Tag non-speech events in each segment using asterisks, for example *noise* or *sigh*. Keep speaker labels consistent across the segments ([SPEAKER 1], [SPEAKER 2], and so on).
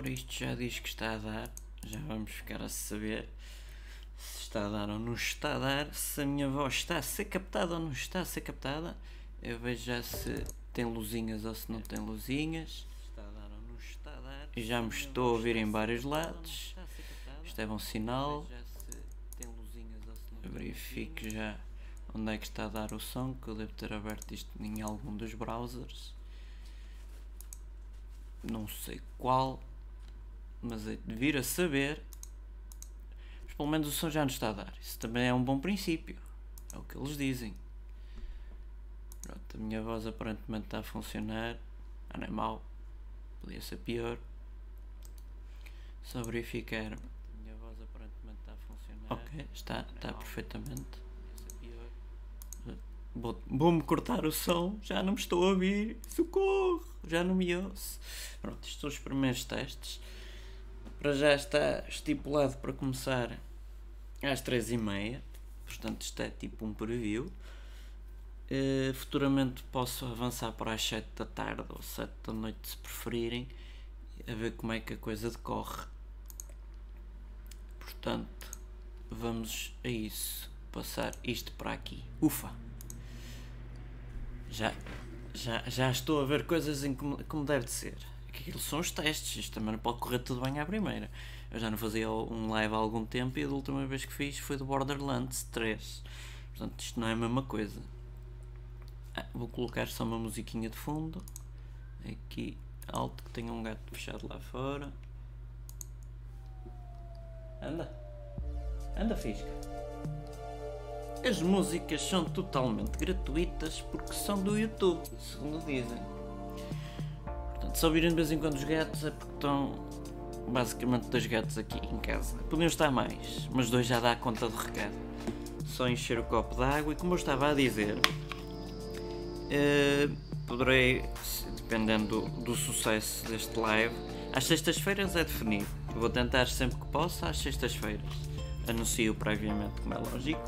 [SPEAKER 1] Ora, isto já diz que está a dar. Já vamos ficar a saber se está a dar ou não está a dar. Se a minha voz está a ser captada ou não está a ser captada. Eu vejo já se tem luzinhas ou se não tem luzinhas. Está a dar ou não está a dar. E já me estou a ouvir em vários lados. Isto é bom sinal. Verifique já onde é que está a dar o som, que eu devo ter aberto isto em algum dos browsers. Não sei qual, mas é de vir a saber. Mas pelo menos o som já nos está a dar. Isso também é um bom princípio. É o que eles dizem. Pronto, a minha voz aparentemente está a funcionar. Ah, não é mau. Podia ser pior. Só verificar. A minha voz aparentemente está a funcionar. Ok, está, está perfeitamente. Vou-me cortar o som, já não me estou a ouvir. Socorro! Já não me ouço. Pronto, isto são os primeiros testes. Para já está estipulado para começar às três e meia. Portanto, isto é tipo um preview. Uh, futuramente posso avançar para as 7 da tarde ou 7 da noite, se preferirem, a ver como é que a coisa decorre. Portanto, vamos a isso. Passar isto para aqui. Ufa! Já, já, já estou a ver coisas como deve de ser. Aquilo são os testes, isto também não pode correr tudo bem à primeira. Eu já não fazia um live há algum tempo e a última vez que fiz foi do Borderlands 3. Portanto, isto não é a mesma coisa. Ah, vou colocar só uma musiquinha de fundo. Aqui, alto, que tenha um gato fechado lá fora. Anda. Anda, fisca. As músicas são totalmente gratuitas porque são do YouTube, segundo dizem. Se ouvirem de vez em quando os gatos é porque estão basicamente dois gatos aqui em casa. Podiam estar mais, mas dois já dá conta do recado. Só encher o copo de água e como eu estava a dizer, uh, poderei, dependendo do, do sucesso deste live, às sextas-feiras é definido. Vou tentar sempre que possa às sextas-feiras. Anuncio previamente, como é lógico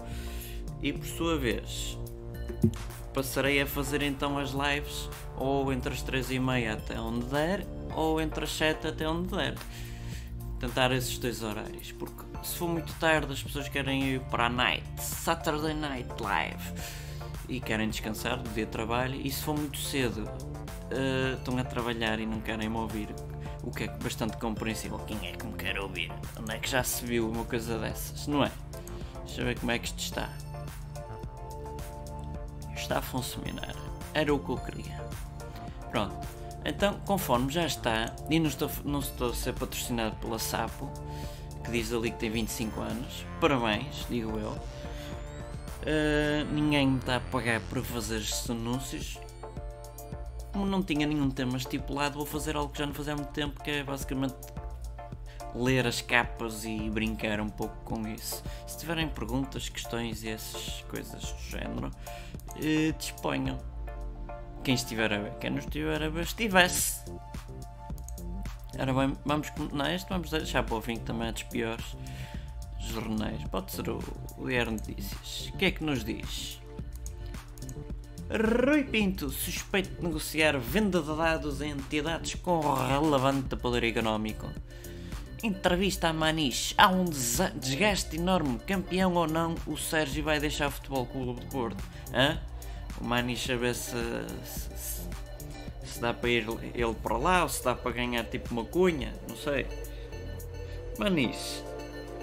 [SPEAKER 1] e por sua vez passarei a fazer então as lives ou entre as 3 e meia até onde der ou entre as 7 até onde der. Tentar esses dois horários porque se for muito tarde as pessoas querem ir para a night Saturday Night Live e querem descansar do dia de trabalho e se for muito cedo uh, estão a trabalhar e não querem me ouvir o que é bastante compreensível. Quem é que me quer ouvir? Onde é que já se viu uma coisa dessas? Não é? Deixa eu ver como é que isto está está a funcionar. Era o que eu queria. Pronto. Então, conforme já está, e não estou, não estou a ser patrocinado pela Sapo, que diz ali que tem 25 anos, parabéns, digo eu. Uh, ninguém me está a pagar para fazer estes anúncios. Como não tinha nenhum tema estipulado, vou fazer algo que já não fazia há muito tempo, que é basicamente ler as capas e brincar um pouco com isso. Se tiverem perguntas, questões e essas coisas do género, eh, disponham. Quem estiver a ver, quem não estiver a ver, estivesse. Ora bem, vamos neste, vamos deixar para o fim que também é dos piores jornais. Pode ser o, o Notícias. O que é que nos diz? Rui Pinto, suspeito de negociar venda de dados a entidades com relevante poder económico. Entrevista a Maniche. Há um desgaste enorme. Campeão ou não, o Sérgio vai deixar o Futebol Clube de Porto. Hã? O Maniche a ver se, se, se, dá para ir ele para lá ou se dá para ganhar tipo uma cunha. Não sei. Maniche,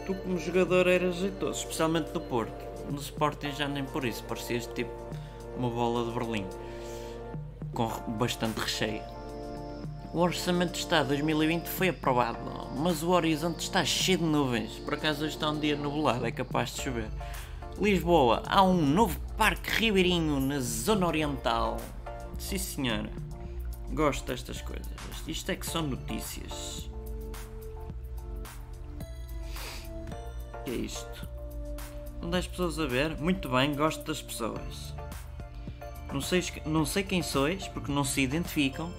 [SPEAKER 1] tu como jogador eras jeitoso, especialmente no Porto. No Sporting já nem por isso. Parecias tipo uma bola de Berlim. Com bastante recheio. O Orçamento de Estado 2020 foi aprovado, mas o horizonte está cheio de nuvens. Por acaso hoje está um dia nublado, é capaz de chover. Lisboa, há um novo Parque Ribeirinho na Zona Oriental. Sim senhora, gosto destas coisas. Isto é que são notícias. que é isto? Onde as pessoas a ver? Muito bem, gosto das pessoas. Não sei, não sei quem sois, porque não se identificam,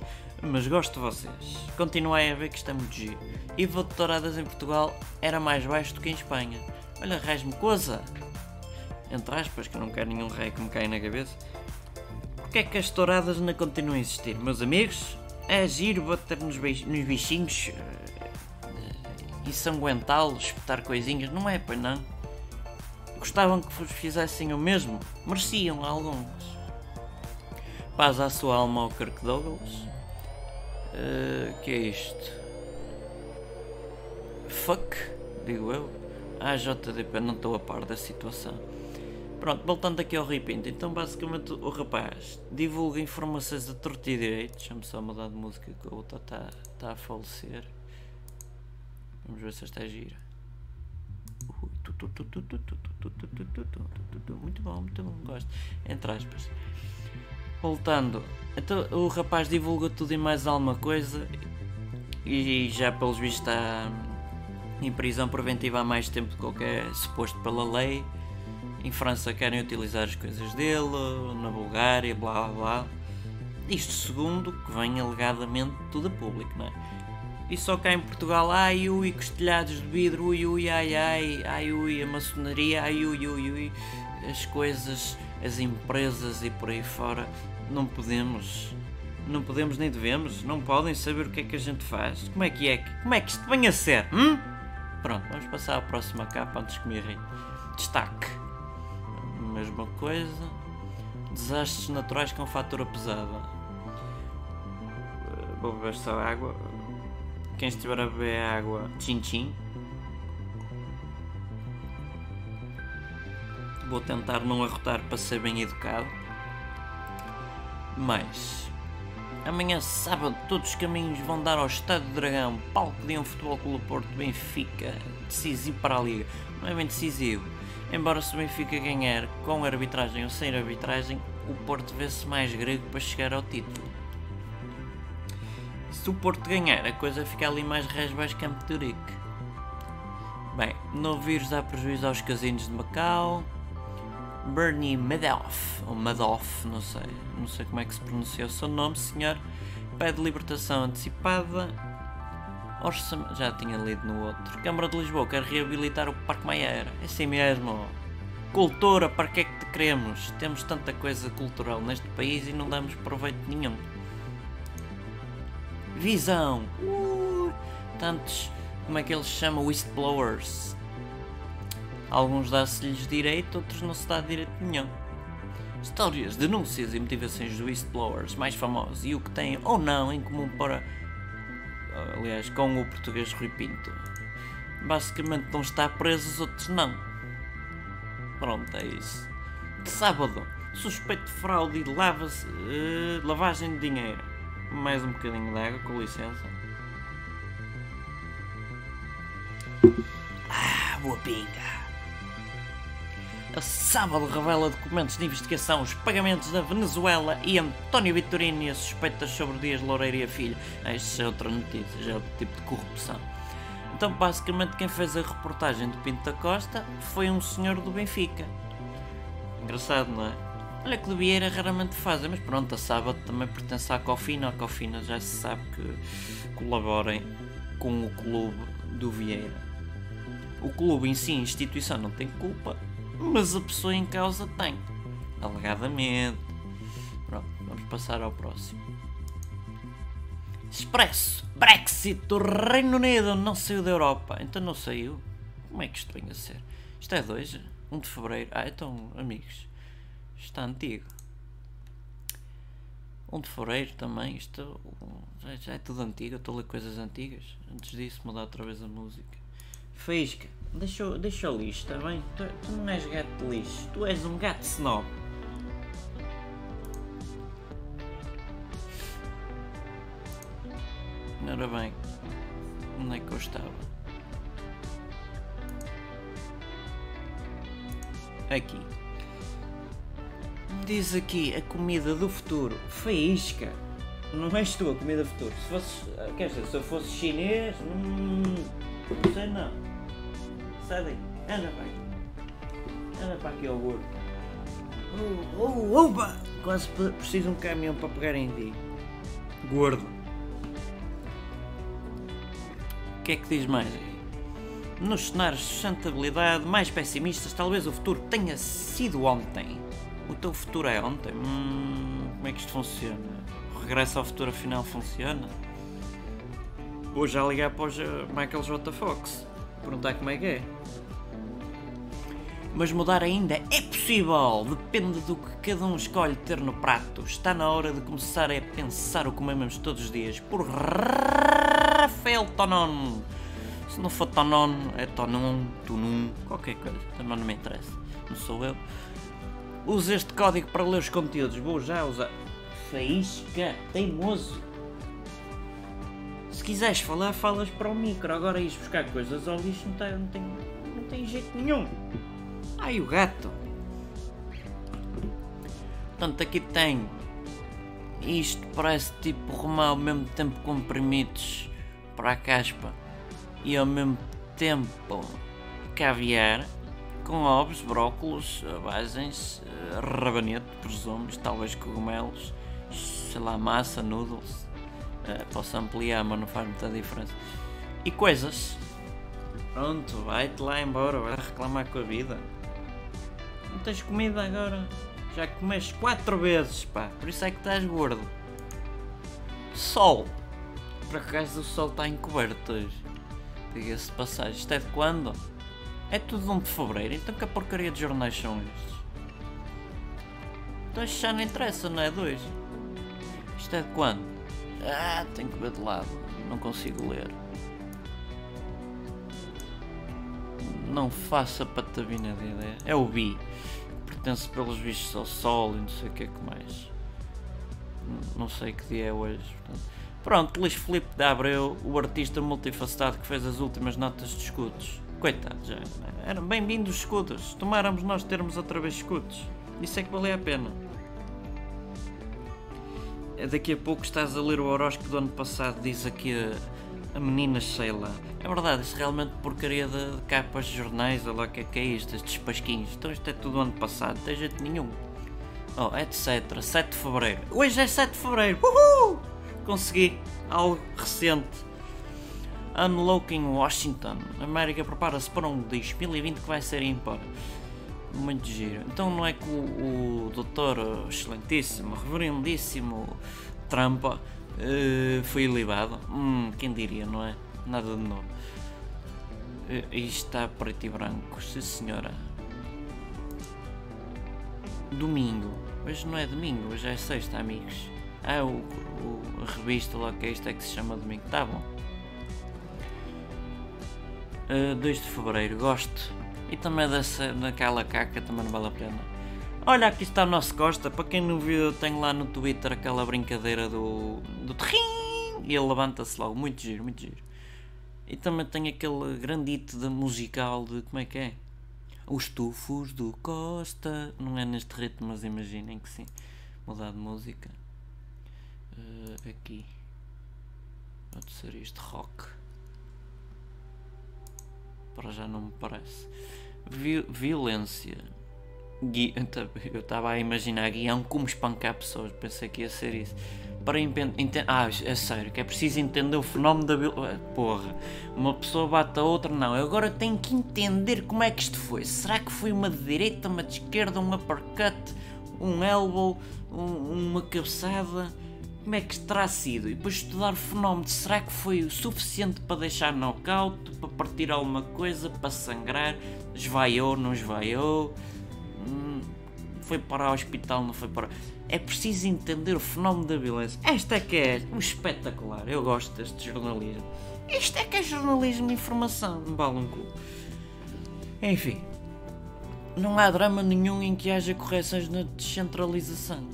[SPEAKER 1] mas gosto de vocês. Continuei a ver que isto é muito giro. E vou de touradas em Portugal era mais baixo do que em Espanha. Olha, raiz-me coisa! Entre aspas, que não quero nenhum rei que me caia na cabeça. Porquê é que as touradas não continuam a existir? Meus amigos, é giro bater nos, nos bichinhos. ensanguentá-los, espetar coisinhas, não é, pois não? Gostavam que vos fizessem o mesmo? Mereciam alguns. Paz à sua alma ao Kirk Douglas. Uh, que é isto? Fuck, digo eu. Ah, JDP, não estou a par da situação. Pronto, voltando aqui ao repinto, então basicamente o rapaz divulga informações a torto e direito. Deixa-me só mudar de música que o outro está tá a falecer. Vamos ver se esta é gira. Muito bom, muito bom, gosto. Entre aspas. Voltando, então o rapaz divulga tudo e mais alguma coisa e já pelos vistos está em prisão preventiva há mais tempo do que é suposto pela lei em França querem utilizar as coisas dele, na Bulgária, blá blá blá. Isto segundo que vem alegadamente tudo a público, não é? E só cá em Portugal, ai ui, costelhados de vidro, ui ui, ai ai, ai ui, a maçonaria, ai ui ui ui, as coisas, as empresas e por aí fora, não podemos, não podemos nem devemos, não podem saber o que é que a gente faz. Como é que é? Como é que isto vem a ser? Hum? Pronto, vamos passar à próxima capa antes que me irrem. Destaque mesma coisa. Desastres naturais com fatura pesada. Eh, vou beber só água. Quem estiver a beber água, tchim-tchim. Vou tentar não arrotar para ser bem educado. Mas amanhã sábado todos os caminhos vão dar ao Estádio do Dragão, palco de um Futebol Clube Porto Benfica, decisivo para a Liga. Não é bem decisivo Embora se o Benfica ganhar com arbitragem ou sem arbitragem, o Porto vê-se mais grego para chegar ao título. Se o Porto ganhar, a coisa fica ali mais resbaixo Campo de Urique. Bem, novo vírus dá prejuízo aos casinos de Macau. Bernie Madoff, ou Madoff, não sei, não sei como é que se pronuncia o seu nome, senhor, pede libertação antecipada Orçamento. Já tinha lido no outro. Câmara de Lisboa quer reabilitar o Parque Maieira. É assim mesmo. Cultura, para que é que te queremos? Temos tanta coisa cultural neste país e não damos proveito nenhum. Visão. Uh, tantos, como é que eles chamam? Whistleblowers. Alguns dá-se-lhes direito, outros não se dá direito nenhum. Histórias, denúncias e motivações dos whistleblowers mais famosos e o que têm ou não em comum para aliás, com o português Rui Pinto. Basicamente não está preso, os outros não. Pronto, é isso. De sábado, suspeito de fraude e lava uh, lavagem de dinheiro. Mais um bocadinho de água, com licença. Ah, boa pinga. A sábado revela documentos de investigação, os pagamentos da Venezuela e António Vitorino e as suspeitas sobre Dias Loureiro e a filha. Ah, isto é outra notícia, já é outro tipo de corrupção. Então, basicamente, quem fez a reportagem de Pinto da Costa foi um senhor do Benfica. Engraçado, não é? Olha que do Vieira raramente fazem, mas pronto, a sábado também pertence à Cofina. A Cofina já se sabe que colaborem com o clube do Vieira. O clube em si, a instituição, não tem culpa, mas a pessoa em causa tem. Alegadamente. Pronto, vamos passar ao próximo. Expresso. Brexit. O Reino Unido não saiu da Europa. Então não saiu. Como é que isto vem a ser? Isto é 2? 1 um de Fevereiro. Ah, então, amigos. Está antigo. 1 um de Fevereiro também. Isto já, é tudo antigo. estou a ler coisas antigas. Antes disso, mudar outra vez a música. Faísca. Deixa, deixa o lixo, bem? Tu, tu, não és gato de lixo, tu és um gato snob. Ora bem, onde é que eu estava? Aqui. Diz aqui a comida do futuro. Faísca. Não és tu a comida do futuro. Se fosses. Quer dizer, se eu fosse chinês. Hum, não sei não. Sai daí. Anda para aqui. Anda para aqui ao gordo. Oh, oh, opa! Quase preciso de um caminhão para pegar em ti. Gordo. O que é que diz mais aí? Nos cenários de sustentabilidade mais pessimistas, talvez o futuro tenha sido ontem. O teu futuro é ontem? Hum, como é que isto funciona? O regresso ao futuro afinal funciona? Vou já ligar para o Michael J. Fox. Perguntar como é que é. Mas mudar ainda é possível, depende do que cada um escolhe ter no prato. Está na hora de começar a pensar o que comemos todos os dias. Por Rafael Tonon. Se não for Tonon, é Tonon, Tunum, qualquer coisa. Também não me interessa. Não sou eu. Use este código para ler os conteúdos. Vou já usar. Faísca, teimoso. Se quiseres falar, falas para o micro. Agora ires buscar coisas ao lixo não tem, não tem, não tem jeito nenhum. Ai, o gato. Portanto, aqui tem. Isto parece tipo romão ao mesmo tempo comprimidos para a caspa e ao mesmo tempo caviar com ovos, brócolos, bagens, rabanete, presumo, talvez cogumelos, sei lá, massa, noodles. Uh, posso ampliar, mas não faz muita diferença. E coisas. Pronto, vai-te lá embora, vai reclamar com a vida. Não tens comida agora? Já comeste quatro vezes, pá. Por isso é que estás gordo. Sol. Por acaso o sol está encoberto hoje. Diga-se de passagem. Isto é de quando? É tudo de 1 de fevereiro. Então que porcaria de jornais são estes? Então isto já não interessa, não é hoje. Isto é de quando? Ah, tenho que ver de lado. Não consigo ler. Não faça patavina de ideia. É o Bi pertence pelos vistos ao Sol e não sei o que é que mais. Não sei que dia é hoje. Portanto. Pronto, Luís Filipe de Abreu, o artista multifacetado que fez as últimas notas de escudos. Coitado, já eram bem-vindos escudos. Tomáramos nós termos outra vez escudos. Isso é que valia a pena. É daqui a pouco estás a ler o horóscopo do ano passado, diz aqui a, a menina Sheila. É verdade, isso é realmente porcaria de, de capas de jornais, olha lá o que é que é isto, estes pasquinhos. Então isto é tudo ano passado, não tem jeito nenhum. Oh, etc. 7 de Fevereiro. Hoje é 7 de Fevereiro. Uhul! Consegui. Algo recente. Unlocking Washington. A América prepara-se para um 2020 que vai ser ímpar. Muito giro. Então não é que o, o doutor excelentíssimo, reverendíssimo Trump uh, foi ilibado? Hum, quem diria, não é? nada de novo. E está preto e branco, sim senhora. Domingo. Hoje não é domingo, hoje é sexta, amigos. Ah, o, o a revista lá que é isto é que se chama domingo. Tá bom. Uh, 2 de Fevereiro, gosto. E também dessa, daquela caca também não vale a pena. Olha, aqui está o nosso Costa. Para quem não viu, eu tenho lá no Twitter aquela brincadeira do. do trim, e ele levanta-se logo. Muito giro, muito giro. E também tem aquele de musical de como é que é? Os tufos do Costa. Não é neste ritmo, mas imaginem que sim. Mudar de música. Uh, aqui. Pode ser isto, rock. Para já não me parece. Vi violência. Gui eu estava a imaginar guião como espancar pessoas. Pensei que ia ser isso para entender. Ah, é sério, que é preciso entender o fenómeno da. Ah, porra, uma pessoa bate a outra, não. Eu agora tenho que entender como é que isto foi. Será que foi uma de direita, uma de esquerda, um uppercut, um elbow, um, uma cabeçada? Como é que terá sido? E depois estudar o fenómeno. Será que foi o suficiente para deixar knockout, para partir alguma coisa, para sangrar? Esvaiou, não esvaiou? Foi para o hospital, não foi para é preciso entender o fenómeno da violência. Esta é que é o espetacular. Eu gosto deste jornalismo. Isto é que é jornalismo de informação. Um balão cu. Enfim. Não há drama nenhum em que haja correções na descentralização.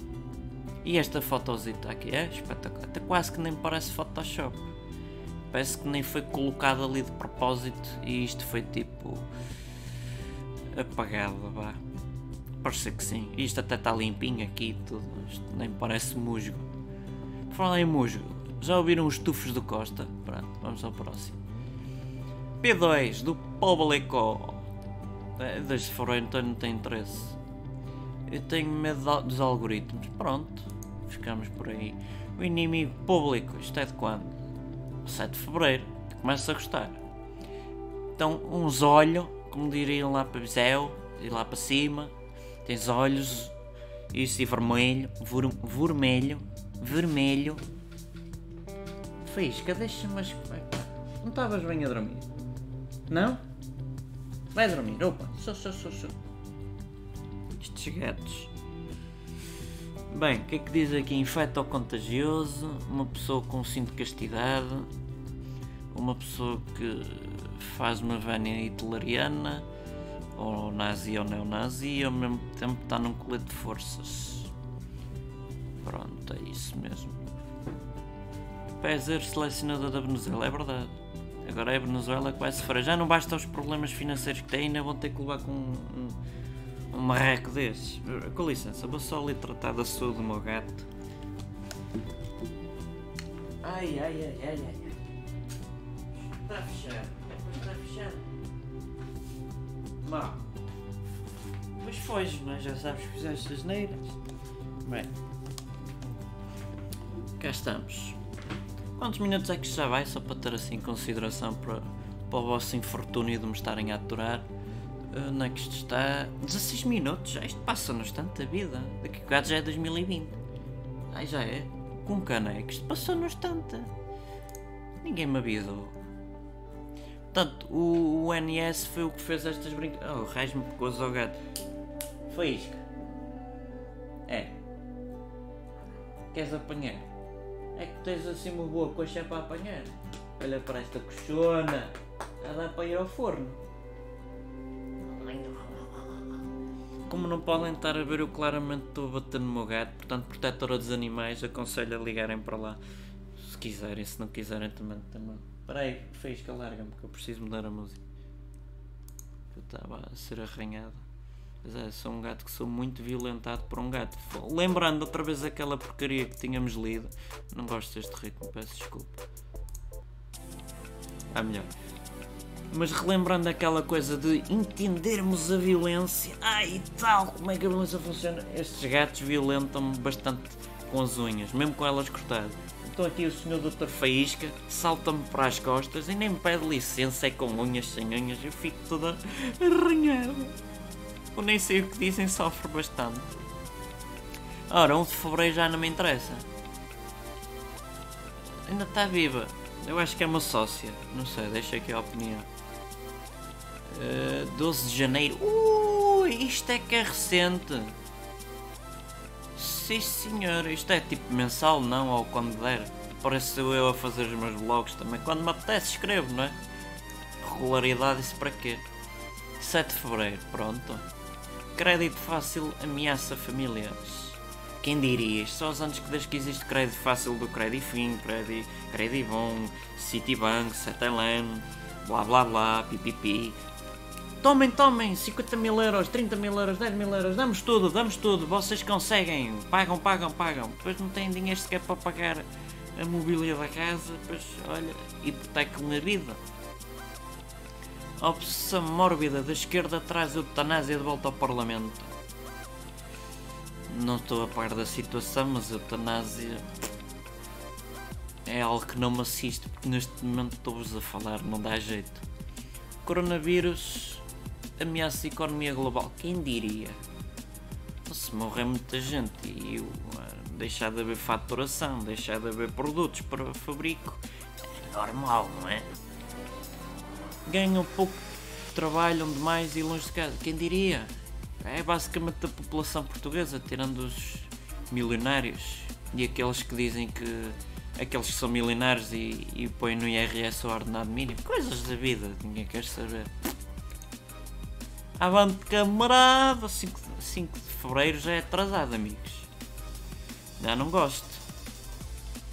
[SPEAKER 1] E esta fotosita aqui é espetacular. Até quase que nem parece Photoshop. Parece que nem foi colocado ali de propósito e isto foi tipo apagado, vá. Parece que sim. Isto até está limpinho aqui tudo. Isto nem parece musgo. Por falar em musgo, já ouviram os tufos do Costa? Pronto, vamos ao próximo. P2 do Público. É, desde fevereiro então não tem interesse. Eu tenho medo dos algoritmos. Pronto, ficamos por aí. O inimigo público, isto é de quando? 7 de fevereiro. Começa a gostar. Então, uns olhos, como diriam lá para céu e lá para cima, Tens olhos, isso e vermelho, ver, vermelho, vermelho, Faísca, deixa-me. Não estavas bem a dormir? Não? Vai dormir, opa. Só, só, só, só. Estes gatos. Bem, o que é que diz aqui? Infecto ou contagioso, uma pessoa com cinto de castidade, uma pessoa que faz uma vénia hitleriana, ou nazi ou neonazi, e ao mesmo tempo está num colete de forças. Pronto, é isso mesmo. Peser, selecionador da Venezuela, é verdade. Agora é a Venezuela que vai sofrer. Já não basta os problemas financeiros que têm, ainda vão ter que levar com um, um, um marreco desses. Com licença, vou só ali tratar da saúde do meu gato. Ai, ai, ai, ai, ai. Está fechado. Está fechado. Foge, não é? Já sabes que fizeste as neiras. Bem. Cá estamos. Quantos minutos é que já vai? Só para ter assim consideração para, para o vosso infortúnio de me estarem a aturar. Uh, Onde é que isto está? 16 minutos, já isto passa-nos tanta vida. Daqui a bocado já é 2020. Ai já é? Com caneco, isto passou-nos tanta. Ninguém me avisou. Portanto, o, o NS foi o que fez estas brincadeiras. Oh, raiz-me pecoso ao gato. Foi isca. É. Queres apanhar? É que tens assim uma boa coxa para apanhar. Olha para esta coxona. Dá para ir ao forno. Como não podem estar a ver, eu claramente estou a bater no meu gato. Portanto, protetora dos animais, aconselho a ligarem para lá. Se quiserem, se não quiserem também. também. Espera aí, Faísca, larga-me que eu preciso mudar a música. Eu estava a ser arranhado. Mas é, sou um gato que sou muito violentado por um gato. Lembrando outra vez aquela porcaria que tínhamos lido. Não gosto deste ritmo, peço desculpa. Ah, melhor. Mas relembrando aquela coisa de entendermos a violência. Ai tal, como é que a violência funciona? Estes gatos violentam-me bastante com as unhas, mesmo com elas cortadas. Então aqui o senhor Dr. Faísca salta-me para as costas e nem me pede licença, é com unhas, sem unhas, eu fico toda arranhada. Eu nem sei o que dizem, sofre bastante. Ora, 1 de Fevereiro já não me interessa. Ainda está viva. Eu acho que é uma sócia. Não sei, deixa aqui a opinião. Uh, 12 de Janeiro. Ui, isto é que é recente. Sim senhor, isto é tipo mensal, não? Ou quando der. Parece eu a fazer os meus blogs também. Quando me apetece, escrevo, não é? Regularidade, isso para quê? 7 de Fevereiro, pronto. Crédito fácil ameaça famílias. Quem diria? Isto só os anos que desde que existe crédito fácil do Credifin, Credi, Credibon, Citibank, Cetelan, blá blá blá, pipipi. Tomem, tomem, 50 mil euros, 30 mil euros, 10 mil euros, damos tudo, damos tudo, vocês conseguem, pagam, pagam, pagam. Depois não têm dinheiro sequer para pagar a mobília da casa, depois, olha, hipotecam a vida. A obsessão mórbida da esquerda traz a eutanásia de volta ao Parlamento. Não estou a par da situação, mas a eutanásia é algo que não me assiste, porque neste momento estou-vos a falar, não dá jeito. Coronavírus ameaça a economia global, quem diria? Se morrer muita gente e uh, deixar de haver faturação, deixar de haver produtos para fabrico, é normal, não é? ganham pouco, trabalham demais e longe de casa. Quem diria? É basicamente a população portuguesa, tirando os milionários e aqueles que dizem que aqueles que são milionários e, e põem no IRS o ordenado mínimo. Coisas da vida, ninguém quer saber. Avante camarada, 5, 5 de Fevereiro já é atrasado, amigos. Já não gosto.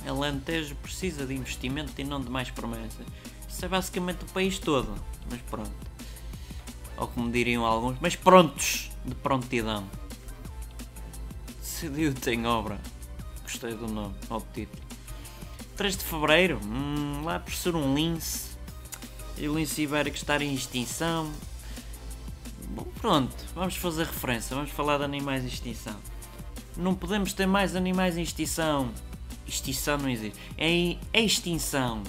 [SPEAKER 1] Alentejo precisa de investimento e não de mais promessas. Isso é basicamente o país todo. Mas pronto. Ou como diriam alguns, mas prontos de prontidão. Decidiu tem obra. Gostei do nome, ao título. 3 de Fevereiro, hum, lá por ser um lince. E o lince ibérico estar em extinção. Bom, pronto, vamos fazer referência, vamos falar de animais em extinção. Não podemos ter mais animais em extinção. Extinção não existe. É em extinção.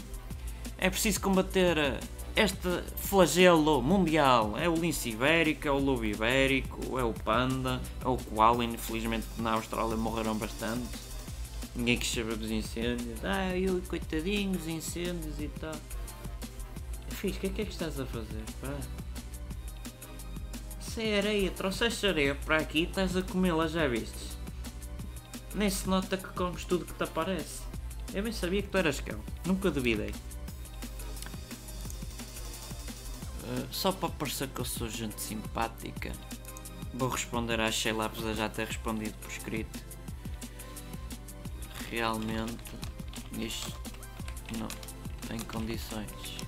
[SPEAKER 1] É preciso combater este flagelo mundial. É o lince ibérico, é o lobo ibérico, é o panda, é o koala. Infelizmente na Austrália morreram bastante. Ninguém quis saber dos incêndios. Ah, eu coitadinhos, incêndios e tal. Fiz, o que é que é estás a fazer? Pá? É areia, trouxeste areia para aqui e estás a comê-la, já vistes? Nem se nota que comes tudo que te aparece. Eu bem sabia que tu eras cão, nunca duvidei. Uh, só para parecer que eu sou gente simpática, vou responder à Sheila apesar de já ter respondido por escrito. Realmente, isto não tem condições.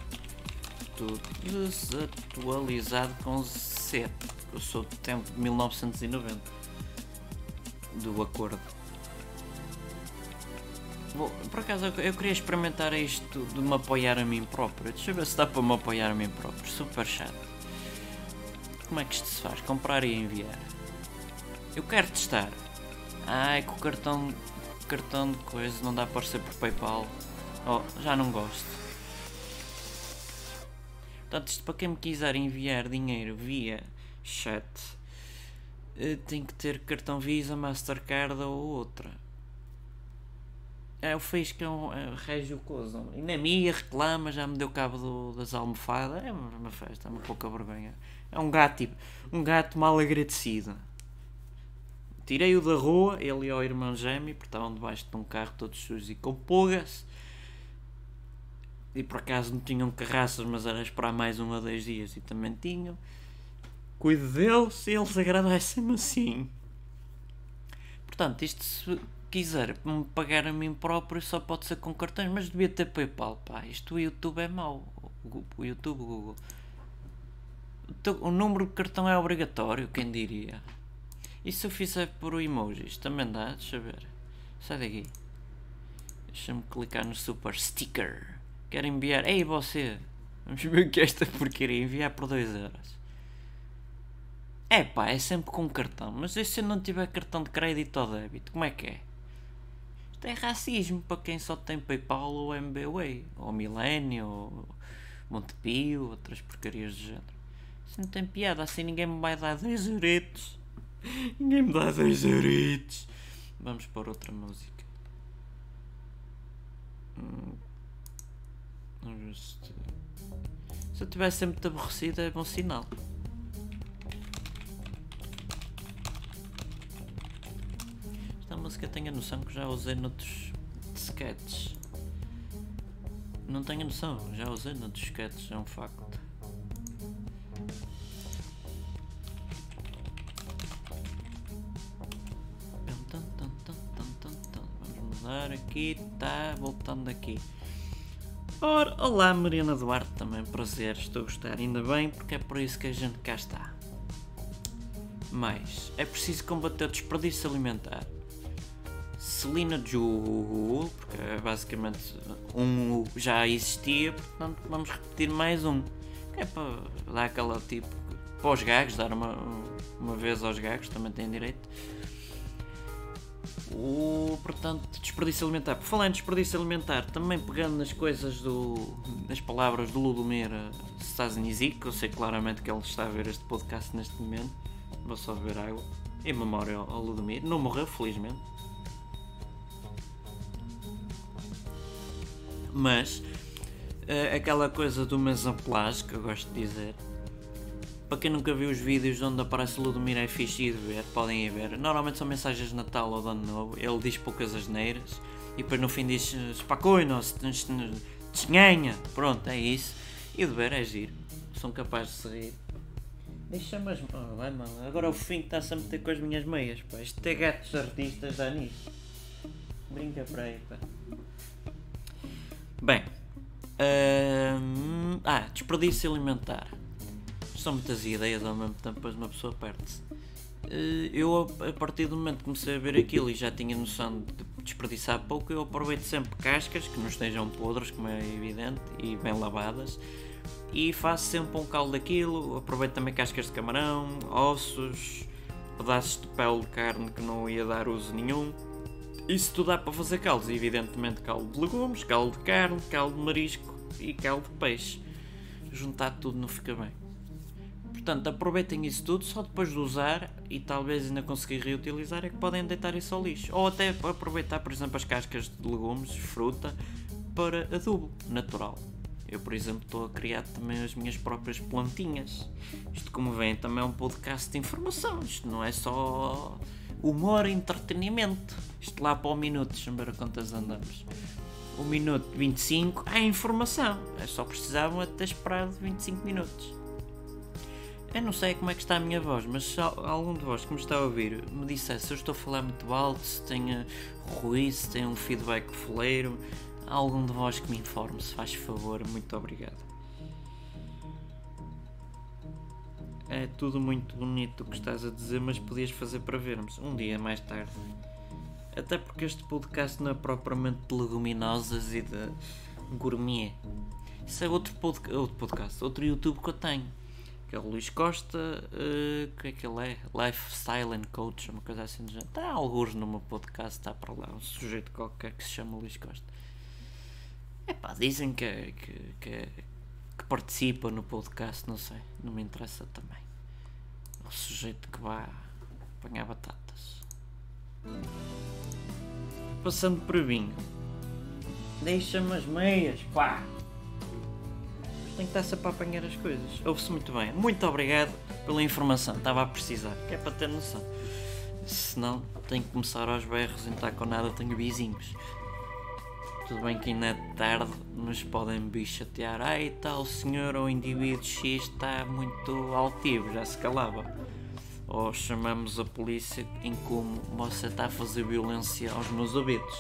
[SPEAKER 1] Tudo desatualizado com Z. Eu sou do tempo de 1990 do acordo. Bom, por acaso eu queria experimentar isto de me apoiar a mim próprio. Deixa eu ver se dá para me apoiar a mim próprio. Super chato. Como é que isto se faz? Comprar e enviar. Eu quero testar. Ah, é que o cartão, cartão de coisa não dá para ser por PayPal. Oh, já não gosto. Portanto, isto para quem me quiser enviar dinheiro via chat, eh, tem que ter cartão Visa, Mastercard ou outra. É o que é um é, Régio Coisa. E na minha reclama, já me deu cabo do, das almofadas. É uma festa, é uma pouca vergonha. É um gato, tipo, um gato mal agradecido. Tirei-o da rua, ele e o irmão gêmeo, porque estavam debaixo de um carro todos sujos e com pulgas. E por acaso não tinham carraças, mas era esperar mais um ou dois dias e também tinham. Cuido deles eles agradecem-me assim. Portanto, isto se quiser me pagar a mim próprio só pode ser com cartões, mas devia ter PayPal, pá. Isto o YouTube é mau. O YouTube, o Google. O número de cartão é obrigatório, quem diria? E se eu fizer por emojis, também dá? Deixa ver. Sai daqui. Deixa-me clicar no super sticker. Quero enviar. Ei você! Vamos ver o que é esta porcaria. Enviar por 2 euros. É pá, é sempre com cartão. Mas e se eu não tiver cartão de crédito ou débito? Como é que é? Isto é racismo para quem só tem PayPal ou MBWay, ou Millennium, ou Montepio, outras porcarias do género. Isso não tem piada, assim ninguém me vai dar 10 euritos. *laughs* Ninguém me dá 10 euritos. Vamos pôr outra música. Hum. Se eu tivesse sempre aborrecido é bom sinal. Música tenho a noção que já usei noutros sketches. Não tenho a noção, já usei noutros sketches, é um facto. Vamos mudar aqui, tá voltando aqui. Ora, olá Mariana Duarte, também prazer, estou a gostar, ainda bem, porque é por isso que a gente cá está. Mas é preciso combater o desperdício alimentar. Selina Ju, porque é basicamente um já existia, portanto vamos repetir mais um. É para dar aquela tipo. para os gagos, dar uma, uma vez aos gagos, também têm direito. O, portanto, desperdício alimentar. Por falar em desperdício alimentar, também pegando nas coisas do. nas palavras do Ludomir Staznizik, eu sei claramente que ele está a ver este podcast neste momento. Vou só beber água. Em memória ao Ludomir. Não morreu, felizmente. Mas uh, aquela coisa do Mesamplage que eu gosto de dizer. Para quem nunca viu os vídeos onde aparece o Ludomir é fixe de ver, podem ir ver. Normalmente são mensagens de Natal ou de Ano Novo. Ele diz poucas asneiras e depois no fim diz Spacoinos, desganha. Pronto, é isso. E de ver é giro. São capazes de se rir. Deixa-me as. Oh, vai. Agora o fim está -se a meter com as minhas meias. Pá. Isto é gatos artistas, dá nisso. Brinca para aí, pá. Bem, ah, desperdício alimentar. São muitas ideias ao mesmo tempo, depois uma pessoa perde-se. Uh, eu, a partir do momento que comecei a ver aquilo e já tinha noção de desperdiçar pouco, eu aproveito sempre cascas que não estejam podres, como é evidente, e bem lavadas, e faço sempre um caldo daquilo. Aproveito também cascas de camarão, ossos, pedaços de pele de carne que não ia dar uso nenhum isso tudo dá para fazer caldos, evidentemente caldo de legumes, caldo de carne, caldo de marisco e caldo de peixe. Juntar tudo não fica bem. Portanto, aproveitem isso tudo, só depois de usar e talvez ainda conseguir reutilizar é que podem deitar isso ao lixo. Ou até aproveitar, por exemplo, as cascas de legumes, fruta, para adubo natural. Eu, por exemplo, estou a criar também as minhas próprias plantinhas. Isto, como vem, também é um podcast de informação. Isto não é só humor entretenimento. Isto lá para o minuto, deixa-me ver quantas andamos. O minuto 25 é informação. É só precisavam ter esperado 25 minutos. Eu não sei como é que está a minha voz, mas se algum de vós que me está a ouvir me dissesse se eu estou a falar muito alto, se tem ruído, se tem um feedback foleiro, algum de vós que me informe, se faz favor, muito obrigado. É tudo muito bonito o que estás a dizer, mas podias fazer para vermos um dia mais tarde. Até porque este podcast não é propriamente de leguminosas e de gourmet. Isso é outro, pod outro podcast, outro YouTube que eu tenho que é o Luís Costa, uh, que é que ele é? Lifestyle and Coach, uma coisa assim do género. Está alguns no meu podcast, está para lá, um sujeito qualquer que se chama Luís Costa. É pá, dizem que, é, que, que, é, que participa no podcast, não sei, não me interessa também. O sujeito que vai apanhar batatas. Passando por vinho. Deixa-me as meias, pá! tem que estar sempre a apanhar as coisas. Ouve-se muito bem. Muito obrigado pela informação, estava a precisar, que é para ter noção. Senão tenho que começar aos berros e está com nada, tenho vizinhos. Tudo bem que ainda é tarde, mas podem me chatear. Ai, tal senhor ou indivíduo X está muito altivo, já se calava. Ou chamamos a polícia em como você está a fazer violência aos meus ouvidos.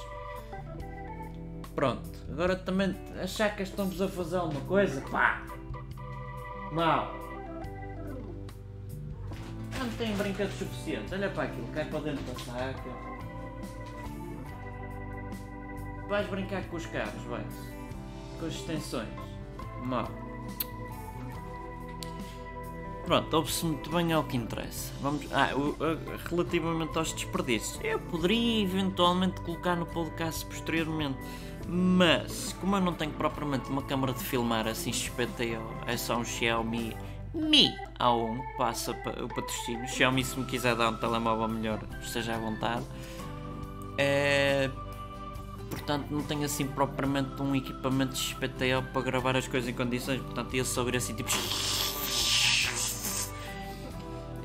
[SPEAKER 1] Pronto, agora também achar que estamos a fazer alguma coisa, pá! Mal! Não tem brinquedos suficientes, olha para aquilo, cai para dentro da saca. Vais brincar com os carros, vais? Com as extensões. Mal. Pronto, ouve-se muito bem ao que interessa. Vamos, ah, relativamente aos desperdícios, eu poderia eventualmente colocar no podcast posteriormente mas, como eu não tenho propriamente uma câmara de filmar assim XPTO, é só um Xiaomi Mi A1, passa o patrocínio. Xiaomi, se me quiser dar um telemóvel melhor, esteja à vontade. É, portanto, não tenho assim propriamente um equipamento de XPTO para gravar as coisas em condições. Portanto, ia só ouvir assim tipo.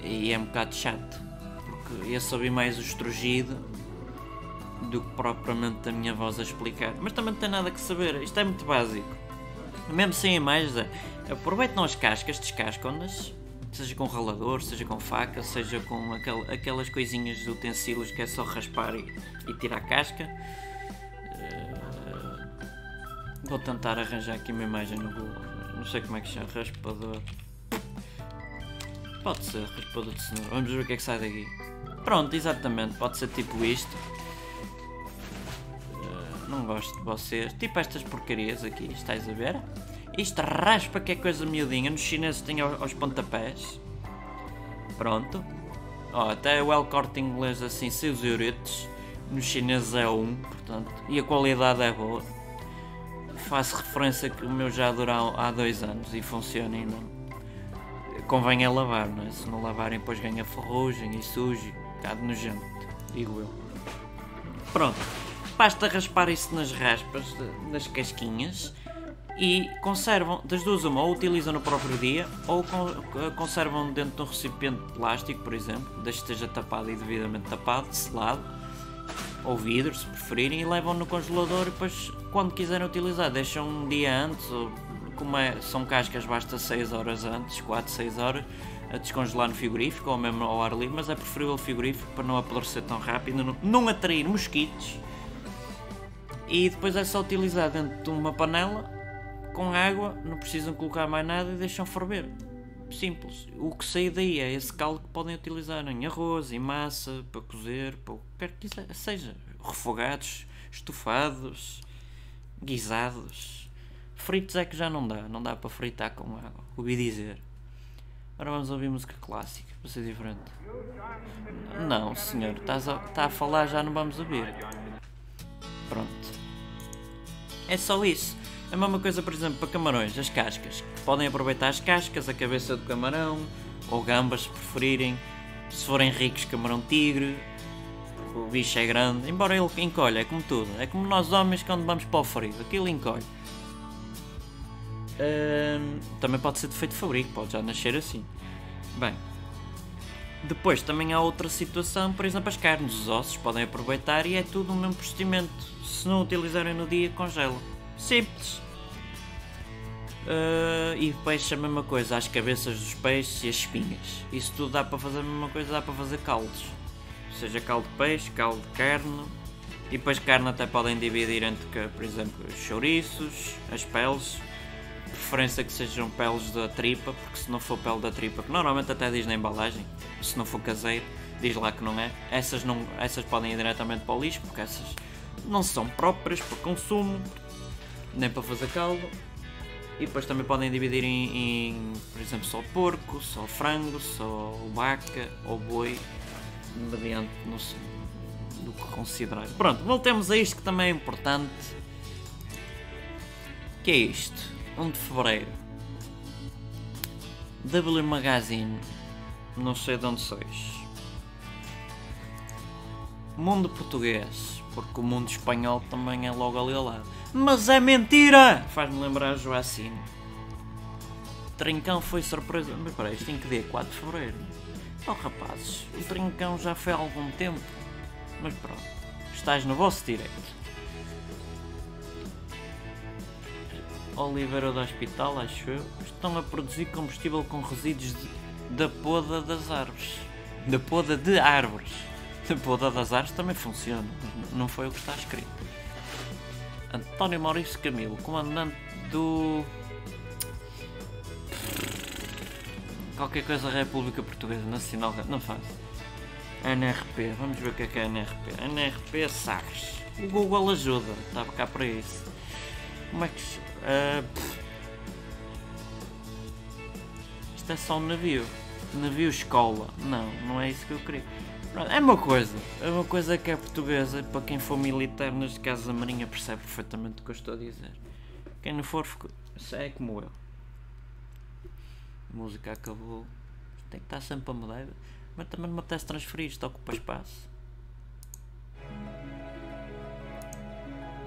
[SPEAKER 1] E é um bocado chato, porque ia só ouvir mais o estrugido do que propriamente a minha voz a explicar. Mas também não tem nada que saber, isto é muito básico. Mesmo sem imagens, é, aproveitam as cascas, descascam-nas, seja com ralador, seja com faca, seja com aquel, aquelas coisinhas de utensílios que é só raspar e, e tirar a casca. Vou tentar arranjar aqui uma imagem no Google, não sei como é que chama, raspador. Pode ser, raspador de cenoura. Vamos ver o que é que sai daqui. Pronto, exatamente, pode ser tipo isto não gosto de vocês. Tipo estas porcarias aqui, estás a ver? Isto raspa que é coisa miudinha. Nos chineses tem aos pontapés. Pronto. Ó, até o El Corte Inglês assim, seus euritos. Nos chineses é um, portanto. E a qualidade é boa. Faço referência que o meu já dura há dois anos e funciona ainda. Convém é lavar, não é? Se não lavarem, depois ganha ferrugem e sujo. Bocado nojento, digo eu. Pronto basta raspar isso nas raspas, nas casquinhas e conservam, das duas uma, ou utilizam no próprio dia ou conservam dentro de um recipiente de plástico, por exemplo, desde que esteja tapado e devidamente tapado, selado, ou vidro, se preferirem, e levam no congelador e depois, quando quiserem utilizar, deixam um dia antes, ou como é, são cascas, basta 6 horas antes, 4, 6 horas, a descongelar no frigorífico ou mesmo ao ar livre, mas é preferível o frigorífico para não apodrecer tão rápido, não, não atrair mosquitos e depois é só utilizar dentro de uma panela com água, não precisam colocar mais nada e deixam ferver. Simples. O que sai daí é esse caldo que podem utilizar em arroz, em massa, para cozer, para o que quer que seja. Refogados, estofados, guisados. Fritos é que já não dá, não dá para fritar com água. Ouvi dizer. Agora vamos ouvir música clássica, para ser diferente. Não, senhor, estás a, está a falar, já não vamos ouvir. Pronto. É só isso. A mesma coisa, por exemplo, para camarões, as cascas. Podem aproveitar as cascas, a cabeça do camarão, ou gambas se preferirem. Se forem ricos, camarão-tigre. O bicho é grande, embora ele encolhe, é como tudo. É como nós homens quando vamos para o frio, aquilo encolhe. Hum, também pode ser defeito de fabrico, pode já nascer assim. Bem, depois também há outra situação, por exemplo, as carnes, os ossos podem aproveitar e é tudo o mesmo procedimento. Se não utilizarem no dia, congelam. Simples. Uh, e peixe a mesma coisa, as cabeças dos peixes e as espinhas. Isso tudo dá para fazer a mesma coisa, dá para fazer caldos. Seja caldo de peixe, caldo de carne. E depois carne até podem dividir entre, por exemplo, os chouriços, as peles. Preferência que sejam peles da tripa, porque se não for pele da tripa, que normalmente até diz na embalagem, se não for caseiro, diz lá que não é. Essas, não, essas podem ir diretamente para o lixo, porque essas não são próprias para consumo, nem para fazer caldo e depois também podem dividir em, em, por exemplo, só porco, só frango, só vaca ou boi, mediante no, do que considerar. Pronto, voltemos a isto que também é importante. Que é isto? 1 de Fevereiro. W Magazine. Não sei de onde sois. Mundo Português. Porque o mundo espanhol também é logo ali ao lado. Mas é mentira! Faz-me lembrar Joacine. Trincão foi surpresa. Mas peraí, isto tem que dia 4 de Fevereiro. Oh rapazes, o Trincão já foi há algum tempo. Mas pronto, estás no vosso direito. Oliveira do Hospital, acho eu, estão a produzir combustível com resíduos da poda das árvores. Da poda de árvores. Da poda das árvores também funciona, não foi o que está escrito. António Maurício Camilo, comandante do. Qualquer coisa República Portuguesa Nacional. Não faz. NRP, vamos ver o que é que é NRP. NRP Sagres. O Google ajuda, estava cá para isso. Como é que. Uh, isto é só um navio. Navio escola. Não, não é isso que eu queria. É uma coisa, é uma coisa que é portuguesa, para quem for militar, neste caso a Marinha, percebe perfeitamente o que eu estou a dizer. Quem não for, é como eu. A música acabou, tem que estar sempre a mudar, mas também não me apetece transferir, isto ocupa espaço.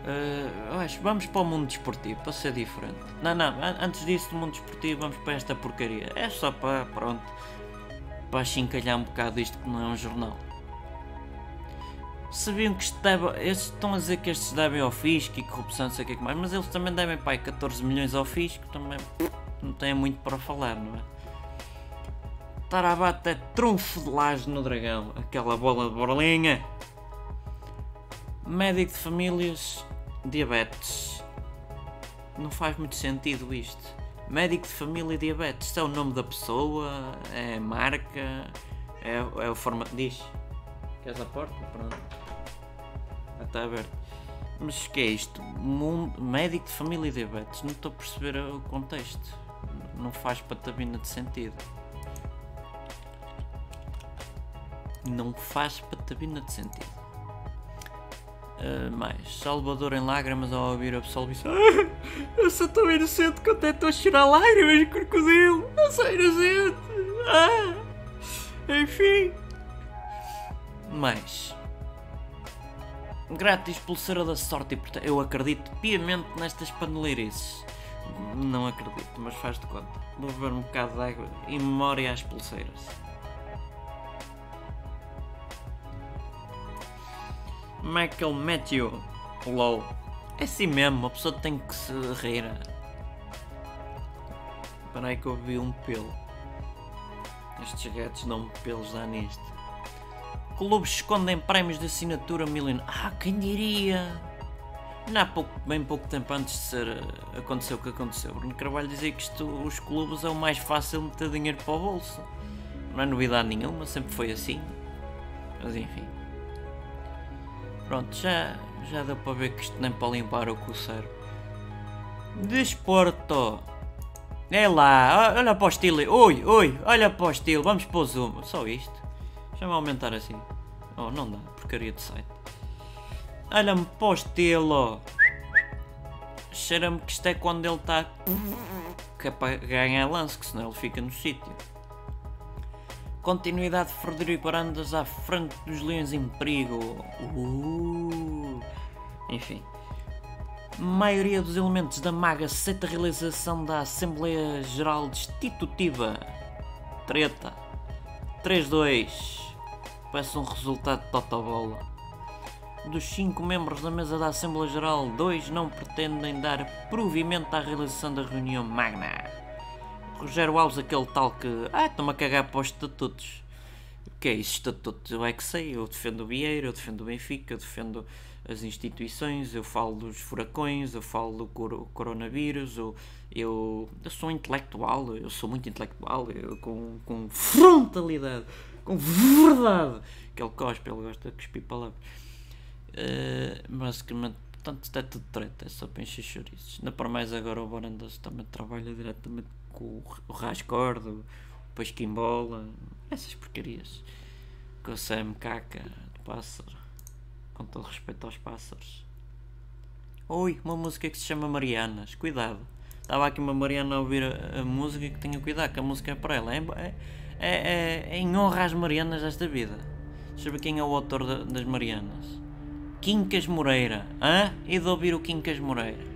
[SPEAKER 1] Uh, acho, vamos para o mundo desportivo, para ser diferente. Não, não, antes disso, do mundo desportivo, vamos para esta porcaria. É só para, pronto para achincalhar um bocado isto que não é um jornal. Sabiam que isto deve, estes estão a dizer que estes devem ao fisco e corrupção, não sei o que mais, mas eles também devem pai 14 milhões ao fisco, também não têm muito para falar, não é? Tarabate é trunfo de laje no dragão, aquela bola de borlinha. Médico de famílias, diabetes. Não faz muito sentido isto. Médico de família diabetes. Isto é o nome da pessoa, é marca, é, é o formato. Diz. Queres a porta? Pronto. Está aberto. Mas que é isto? Mundo, médico de família diabetes. Não estou a perceber o contexto. Não faz patabina de sentido. Não faz patabina de sentido. Uh, mais, Salvador em lágrimas ao ouvir absolvição. Ah, eu sou tão inocente que até estou a chorar lágrimas de crocodilo. Eu sou inocente. Ah, enfim. Mais. Grátis pulseira da sorte e Eu acredito piamente nestas paneleirices. Não acredito, mas faz de conta. Vou beber um bocado de água em memória às pulseiras. Michael Matthew. LOL. É assim mesmo, a pessoa tem que se rir. Espera aí que eu vi um pelo. Estes gatos dão pelos já nisto. Clubes escondem prémios de assinatura milionária. Ah, quem diria? Não há pouco, bem pouco tempo antes de ser, eh, aconteceu o que aconteceu. Bruno Carvalho dizia que isto, os clubes é o mais fácil meter dinheiro para o bolso. Não é novidade nenhuma, sempre foi assim. Mas enfim. Pronto, já, já deu para ver que isto nem para limpar o coceiro. Desporto. É lá, olha para o estilo. Oi, oi, olha para o estilo. Vamos para o zoom. Só isto. Deixa-me aumentar assim. Oh, não dá, porcaria de site. Olha-me para o estilo. Cheira-me que isto é quando ele está. Que é para ganhar lance, que senão ele fica no sítio. Continuidade de Frederico Arandas à frente dos Leões em Perigo. Uh. Enfim. Maioria dos elementos da MAG aceita a realização da Assembleia Geral Destitutiva. Treta. 3-2. Peço um resultado de totobola. Dos cinco membros da mesa da Assembleia Geral, dois não pretendem dar provimento à realização da reunião magna. Rogério Alves, aquele tal que. Ah, estou-me a cagar para os estatutos. O que é isso, estatutos? Eu é que sei. Eu defendo o Vieira, eu defendo o Benfica, eu defendo as instituições, eu falo dos furacões, eu falo do cor coronavírus, eu, eu, eu sou intelectual, eu sou muito intelectual, eu, com, com frontalidade, com verdade. Que ele cospe, ele gosta de cuspir palavras. Uh, basicamente, portanto, isto é tudo treta, é só para encher chouriços. Ainda para mais agora o Borandas também trabalha diretamente com o Rascordo, o Pasquimbola, essas porcarias. Com o Sam Caca, de pássaro. Com todo respeito aos pássaros. Oi, uma música que se chama Marianas, cuidado. Estava aqui uma Mariana a ouvir a, a música que tenha cuidado, que a música é para ela. É, é, é, é em honra às Marianas desta vida. Sabe quem é o autor de, das Marianas? Quincas Moreira. Hã? E de ouvir o Quincas Moreira.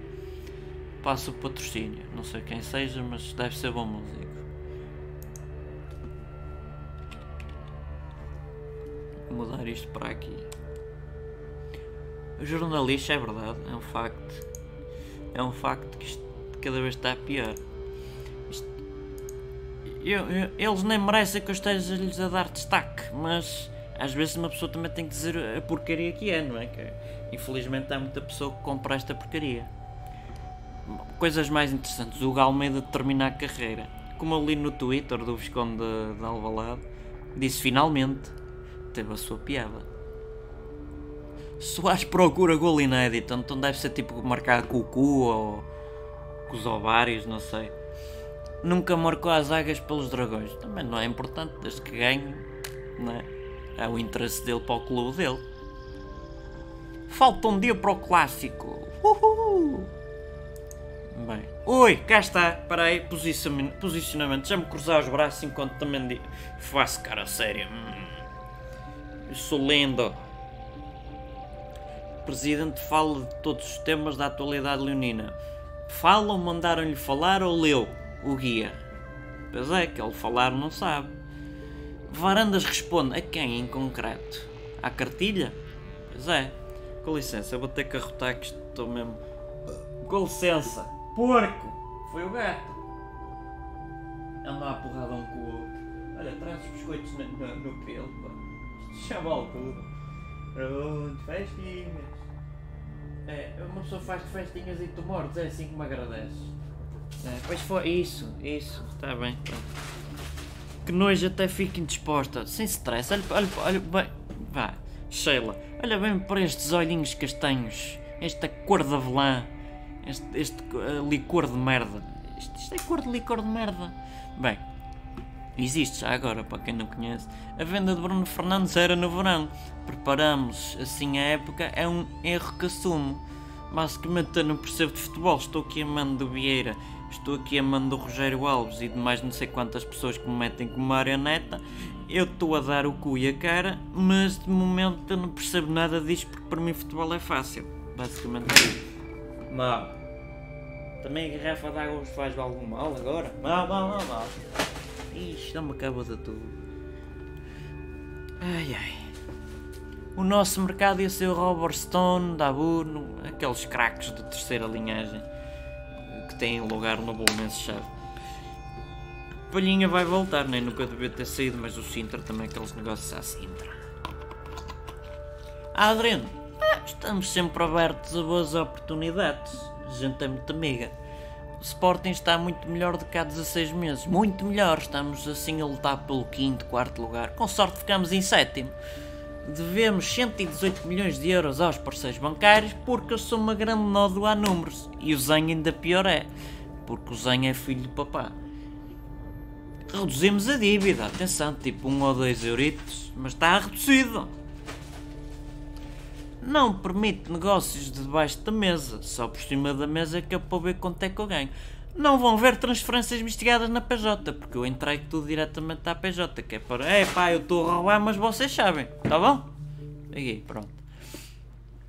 [SPEAKER 1] Passa o patrocínio. Não sei quem seja, mas deve ser bom músico. Vou mudar isto para aqui. O jornalista é verdade, é um facto. É um facto que isto cada vez está pior. Isto, eu, eu, eles nem merecem que eu esteja-lhes a dar destaque, mas às vezes uma pessoa também tem que dizer a porcaria que é, não é? Que, infelizmente há muita pessoa que compra esta porcaria. Coisas mais interessantes, o Galmeida termina a carreira. Como eu li no Twitter do Visconde de, de Alvalade, disse finalmente, teve a sua piada. Soares procura gol inédito, então deve ser tipo marcar com o cu ou com os ovários, não sei. Nunca marcou as águas pelos dragões. Também não é importante, desde que ganhe, não é? É o interesse dele para o clube dele. Falta um dia para o clássico. Uhul. Bem. Oi, cá está. Para aí, posicionamento. Já me cruzar os braços enquanto também faço cara séria. Hum. Eu sou lenda. O presidente fala de todos os temas da atualidade leonina. Fala ou mandaram-lhe falar ou leu o guia? Pois é, que ele falar não sabe. Varandas responde a quem em concreto? À cartilha? Pois é. Com licença, eu vou ter que arrotar que estou mesmo. Com licença, porco! Foi o gato. Anda a porrada um com o outro. Olha, traz os biscoitos no, no, no pelo, pá. Vale tudo. Pronto, festinhas. É, uma pessoa faz festinhas e tu mortes, é assim que me agradeces. É, pois foi, isso, isso, está bem, pronto que nojo até fico indisposta. Sem stress. Olha, olha, olha bem. Vá, Sheila. Olha bem para estes olhinhos castanhos. Esta cor de avelã. Este, este uh, licor de merda. Isto, isto é cor de licor de merda. Bem, existe já agora, para quem não conhece. A venda de Bruno Fernandes era no verão. Preparamos assim a época. É um erro que assumo. Basicamente eu não percebo de futebol. Estou aqui a mando do Vieira Estou aqui a mando do Rogério Alves e de mais não sei quantas pessoas que me metem como marioneta. Eu estou a dar o cu e a cara, mas de momento eu não percebo nada disto porque para mim futebol é fácil. Basicamente é Mal. Também a garrafa de água faz algum mal agora? Mal, mal, mal, mal. Ixi, não me acaba de tudo. Ai ai. O nosso mercado ia ser o Robert Stone, Dabu, aqueles craques de terceira linhagem têm lugar no Bolonense-Chave. Palhinha vai voltar, nem nunca devia ter saído, mas o Sintra também aqueles negócios à Sintra. Adriano, estamos sempre abertos a boas oportunidades. Gente é muito amiga. O Sporting está muito melhor do que há 16 meses. Muito melhor. Estamos assim a lutar pelo quinto, quarto lugar. Com sorte ficamos em sétimo devemos 118 milhões de euros aos parceiros bancários porque eu sou uma grande nódoa a números. E o Zen ainda pior é, porque o Zen é filho do papá. Reduzimos a dívida, atenção, tipo 1 um ou 2 euritos, mas está reduzido. Não permite negócios de debaixo da mesa, só por cima da mesa é que eu para ver quanto é que eu ganho. não vão ver transferências investigadas na PJ, porque eu entrego tudo diretamente à PJ, que é para, é pá, eu estou a roubar, mas vocês sabem, tá bom? Aí, pronto.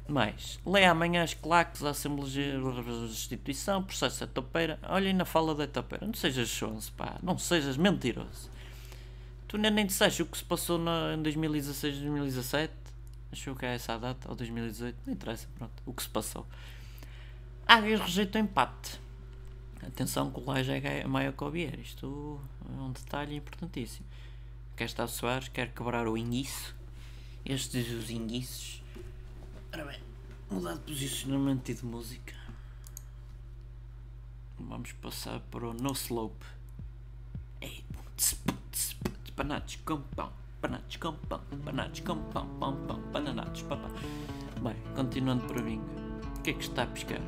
[SPEAKER 1] Mais, leia amanhã as claques da Assembleia de Instituição, processo da topeira. Olha, na fala da topeira, não sejas chonce, pá, não sejas mentiroso. Tu nem, nem disseste o que se passou na, em 2016, 2017? Achou que é essa a data? Ou 2018? Não interessa, pronto. O que se passou. Águias rejeitou empate. Atenção que o Laje é maior que o Bier. Isto é um detalhe importantíssimo. Quer estar Soares, quer quebrar o inguiço. Estes os inguiços. Ora bem, mudar de posicionamento e de música. Vamos passar para o No Slope. Ei, panados com pão, pão, panados com pão, pão, pão, bananados, papá. Bem, continuando para mim. O que é que está a pescar?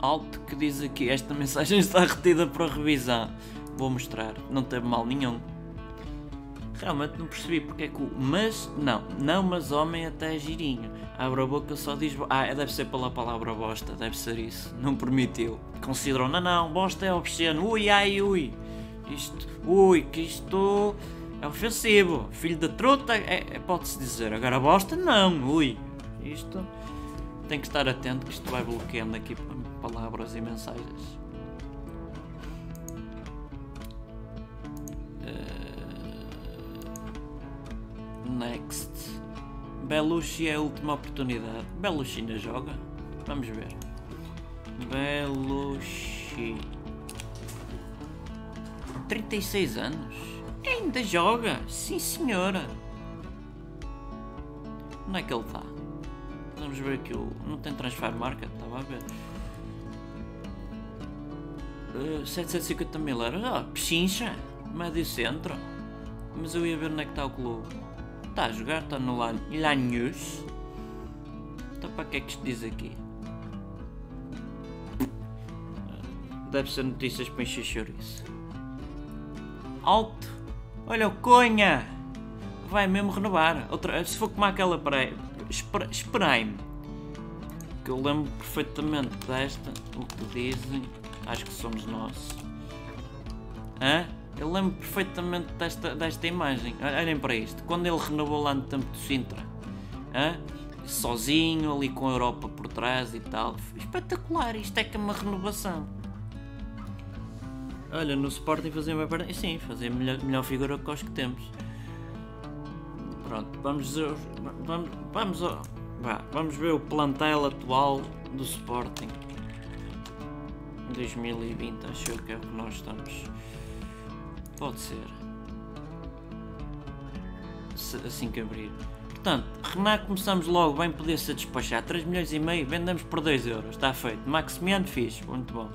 [SPEAKER 1] Alto que diz aqui, esta mensagem está retida para revisão. Vou mostrar, não teve mal nenhum. Realmente não percebi porque é que o mas, não, não, mas homem até é girinho. Abre a boca só diz. Ah, deve ser pela palavra bosta, deve ser isso. Não permitiu. Considerou, não, não, bosta é obsceno. Ui, ai, ui. Isto, ui, que isto é ofensivo. Filho da truta, é, é pode-se dizer. Agora bosta, não, ui. Isto tem que estar atento que isto vai bloqueando aqui palavras e mensagens. Next. Belushi é a última oportunidade. Belushi ainda joga? Vamos ver. Belushi. 36 anos? Ainda joga? Sim, senhora. Onde é que ele está? Vamos ver aqui o. Não tem transfer market, estava a ver. Uh, 750 mil euros. Oh, pechincha. Médio centro. Mas eu ia ver onde é que está o clube. Está a jogar, está no Lanhos. Então para que é que isto diz aqui? Deve ser notícias para encher chouriço. Alto! Olha o Conha! Vai mesmo renovar. Outra, se for como aquela para Esperai-me. Que eu lembro perfeitamente desta. O que dizem. Acho que somos nós. Hã? Eu lembro perfeitamente desta, desta imagem. Olhem para isto. Quando ele renovou lá no tempo de Sintra. Hã? Sozinho, ali com a Europa por trás e tal. Espetacular. Isto é que é uma renovação. Olha, no Sporting fazia uma perna. Sim, fazia melhor, melhor figura que os que temos. Pronto, vamos. Vamos, vamos, vamos ver o plantel atual do Sporting. 2020, acho que é o que nós estamos. Pode ser. Assim que abrir. Portanto, Renato começamos logo, bem poder ser despachar 3 milhões e meio, vendemos por 2 euros, está feito. Maximiano fixe, muito bom.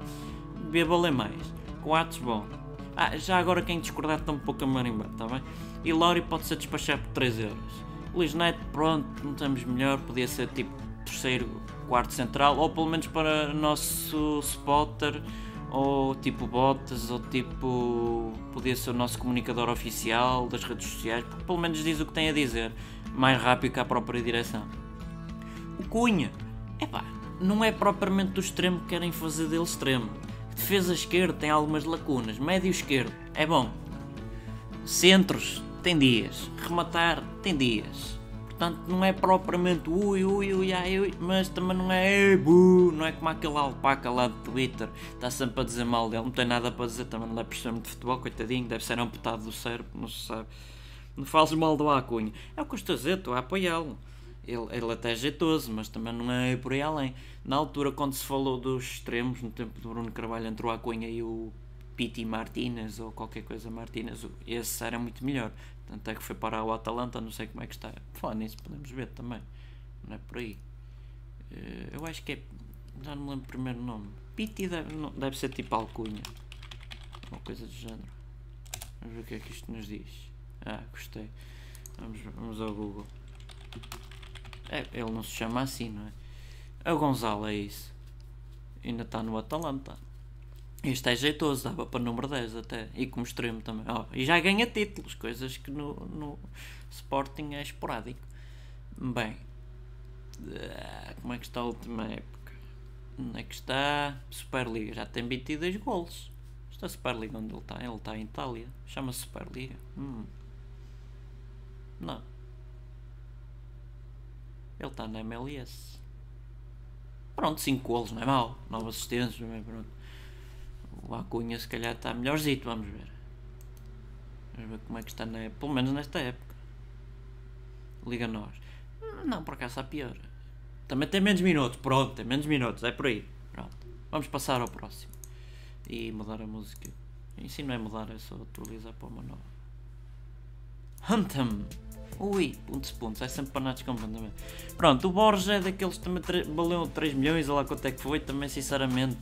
[SPEAKER 1] Beba mais. Coates bom. Ah, já agora quem discordar está um pouco a marimbar, está bem? E Lori pode ser despachado por 3 euros. Luís Neto, pronto, não temos melhor, podia ser tipo terceiro, quarto central, ou pelo menos para nosso spotter ou tipo botas, ou tipo. podia ser o nosso comunicador oficial das redes sociais, porque pelo menos diz o que tem a dizer, mais rápido que a própria direção. O Cunha, é pá, não é propriamente do extremo que querem fazer dele extremo. Defesa esquerda tem algumas lacunas, médio esquerdo é bom. Centros tem dias, rematar tem dias Portanto, não é propriamente ui, ui, ui, ai, ui, mas também não é bu, não é como aquele alpaca lá do Twitter, está sempre a dizer mal dele, não tem nada para dizer, também não perceber muito de futebol, coitadinho, deve ser amputado do cérebro, não se sabe. Não fales mal do Acunha. É o que eu estou a dizer, estou a apoiá-lo. Ele, ele até é jeitoso, mas também não é por aí além. Na altura, quando se falou dos extremos, no tempo do Bruno Carvalho, entre o Acunha e o Piti Martinez, ou qualquer coisa Martinez, esse era muito melhor. Tanto é que foi para o Atalanta, não sei como é que está. Falar nisso podemos ver também. Não é por aí. Eh, eu acho que é. Já não me lembro o primeiro nome. Piti deve, deve ser tipo alcunha. Uma coisa do género. Vamos ver o que é que isto nos diz. Ah, gostei. Vamos, vamos ao Google. É, ele não se chama assim, não é? A Gonzalo é isso. Ainda está no Atalanta. Este é jeitoso, dava para número 10 até. E como extremo também. Oh, e já ganha títulos, coisas que no, no Sporting é esporádico. Bem, Ah, como é que está a última época? Onde é que está? Superliga. Já tem 22 golos. Esta Superliga onde ele está? Ele está em Itália. Chama-se Superliga. Hum. Não. Ele está na MLS. Pronto, 5 golos, não é mau. 9 assistências, não é? Pronto. O Acunha se calhar está melhorzito, vamos ver. Vamos ver como é que está, na, pelo menos nesta época. Liga nós. Não, por acaso está pior. Também tem menos minutos, pronto, tem menos minutos, é por aí. Pronto. Vamos passar ao próximo. E mudar a música. E se não é mudar, é só atualizar para uma nova. Huntam! Ui, pontos, pontos, é sempre panados completamente. Pronto, o Borges é daqueles que também valeu 3 milhões, olha lá quanto é que foi, também sinceramente.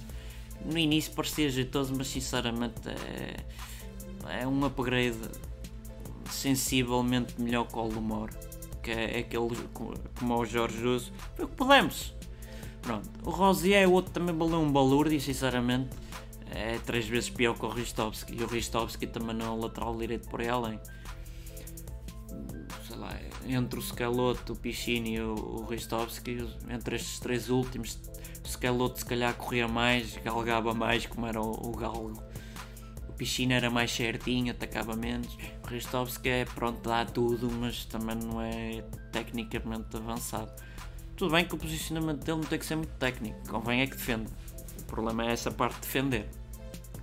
[SPEAKER 1] No início parecia jeitoso, mas sinceramente é, é um upgrade sensivelmente melhor que o Lumor que é aquele como o Jorge Jesus, foi o que podemos. Pronto. O Rosier, o outro também valeu um balúrdio e sinceramente é três vezes pior que o Ristovski. E o Ristovski também não é um lateral direito por aí. Sei lá, entre o Scalotto, o Pichini e o, o Ristovski, entre estes três últimos, o Scalotto se calhar corria mais, galgava mais, como era o, o Galgo Piscina era mais certinho, atacava menos. O Ristovski é pronto, dá tudo, mas também não é tecnicamente avançado. Tudo bem que o posicionamento dele não tem que ser muito técnico, convém é que defenda. O problema é essa parte de defender.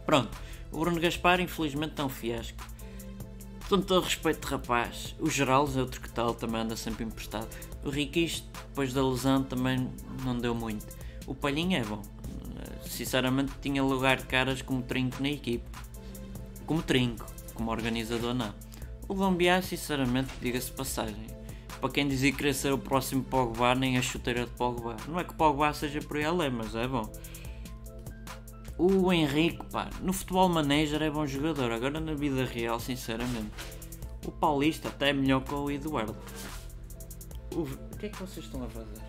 [SPEAKER 1] Pronto, o Bruno Gaspar infelizmente é um fiasco. Com todo respeito, rapaz, o Geraldo é outro que tal, também anda sempre emprestado. O Riquis, depois da lesão, também não deu muito. O Palhinha é bom. Sinceramente, tinha lugar de caras como trinco na equipe como trinco, como organizador não. O Gambiar, sinceramente, diga-se passagem, para quem dizia querer ser o próximo Pogba, nem a chuteira de Pogba. Não é que Pogba seja por aí além, mas é bom. O Henrique, pá, no futebol manager é bom jogador, agora na vida real, sinceramente. O Paulista até é melhor que o Eduardo. O, o que é que vocês estão a fazer?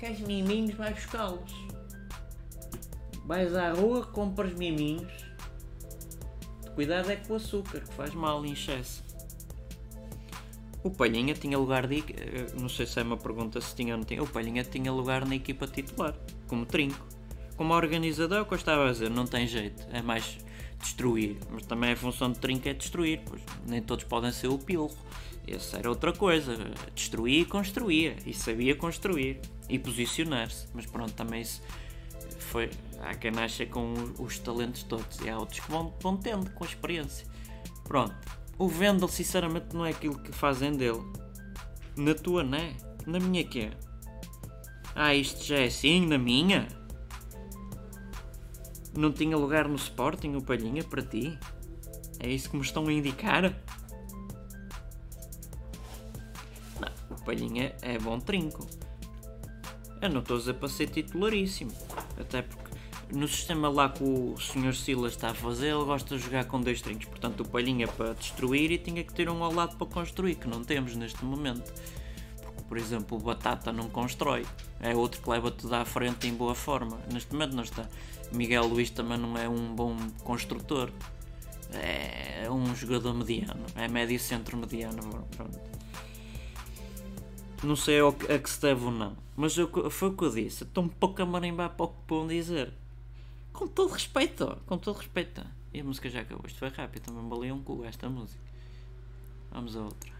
[SPEAKER 1] Queres miminhos, vai buscá-los. Vais à rua, compras miminhos Cuidado é com o açúcar, que faz mal em excesso. O Palhinha tinha lugar de. Eh, não sei se é uma pergunta se tinha ou não tinha. O Palhinha tinha lugar na equipa titular, como trinco. Como organizador, o que eu estava a dizer, não tem jeito. É mais destruir. Mas também a função de trinco é destruir, pois nem todos podem ser o pilro. Essa era outra coisa. Destruir e construía. E sabia construir. E posicionar-se. Mas pronto, também isso foi, há quem nasce com os, talentos todos e há outros que vão, vão tendo com a experiência. Pronto, o Vendel sinceramente não é aquilo que fazem dele. Na tua, não é? Na minha que é? Ah, isto já é assim, na minha? Não tinha lugar no Sporting o Palhinha para ti? É isso que me estão a indicar? Não, o Palhinha é bom trinco. Eu não estou a dizer para ser titularíssimo. Até porque no sistema lá que o Sr. Silas está a fazer, ele gosta de jogar com dois trincos. Portanto, o palhinha para destruir e tinha que ter um ao lado para construir, que não temos neste momento. Porque, por exemplo, o Batata não constrói. É outro que leva tudo à frente em boa forma. Neste momento não está. Miguel Luís também não é um bom construtor. É um jogador mediano. É médio centro mediano. Pronto. Não sei a que se deve ou não. Mas eu, foi o que eu disse. Um pouco a marimbar para o que vão dizer. Com todo respeito. Com todo respeito. E a música já acabou. Isto foi rápido. Também valeu um cu esta música. Vamos a outra.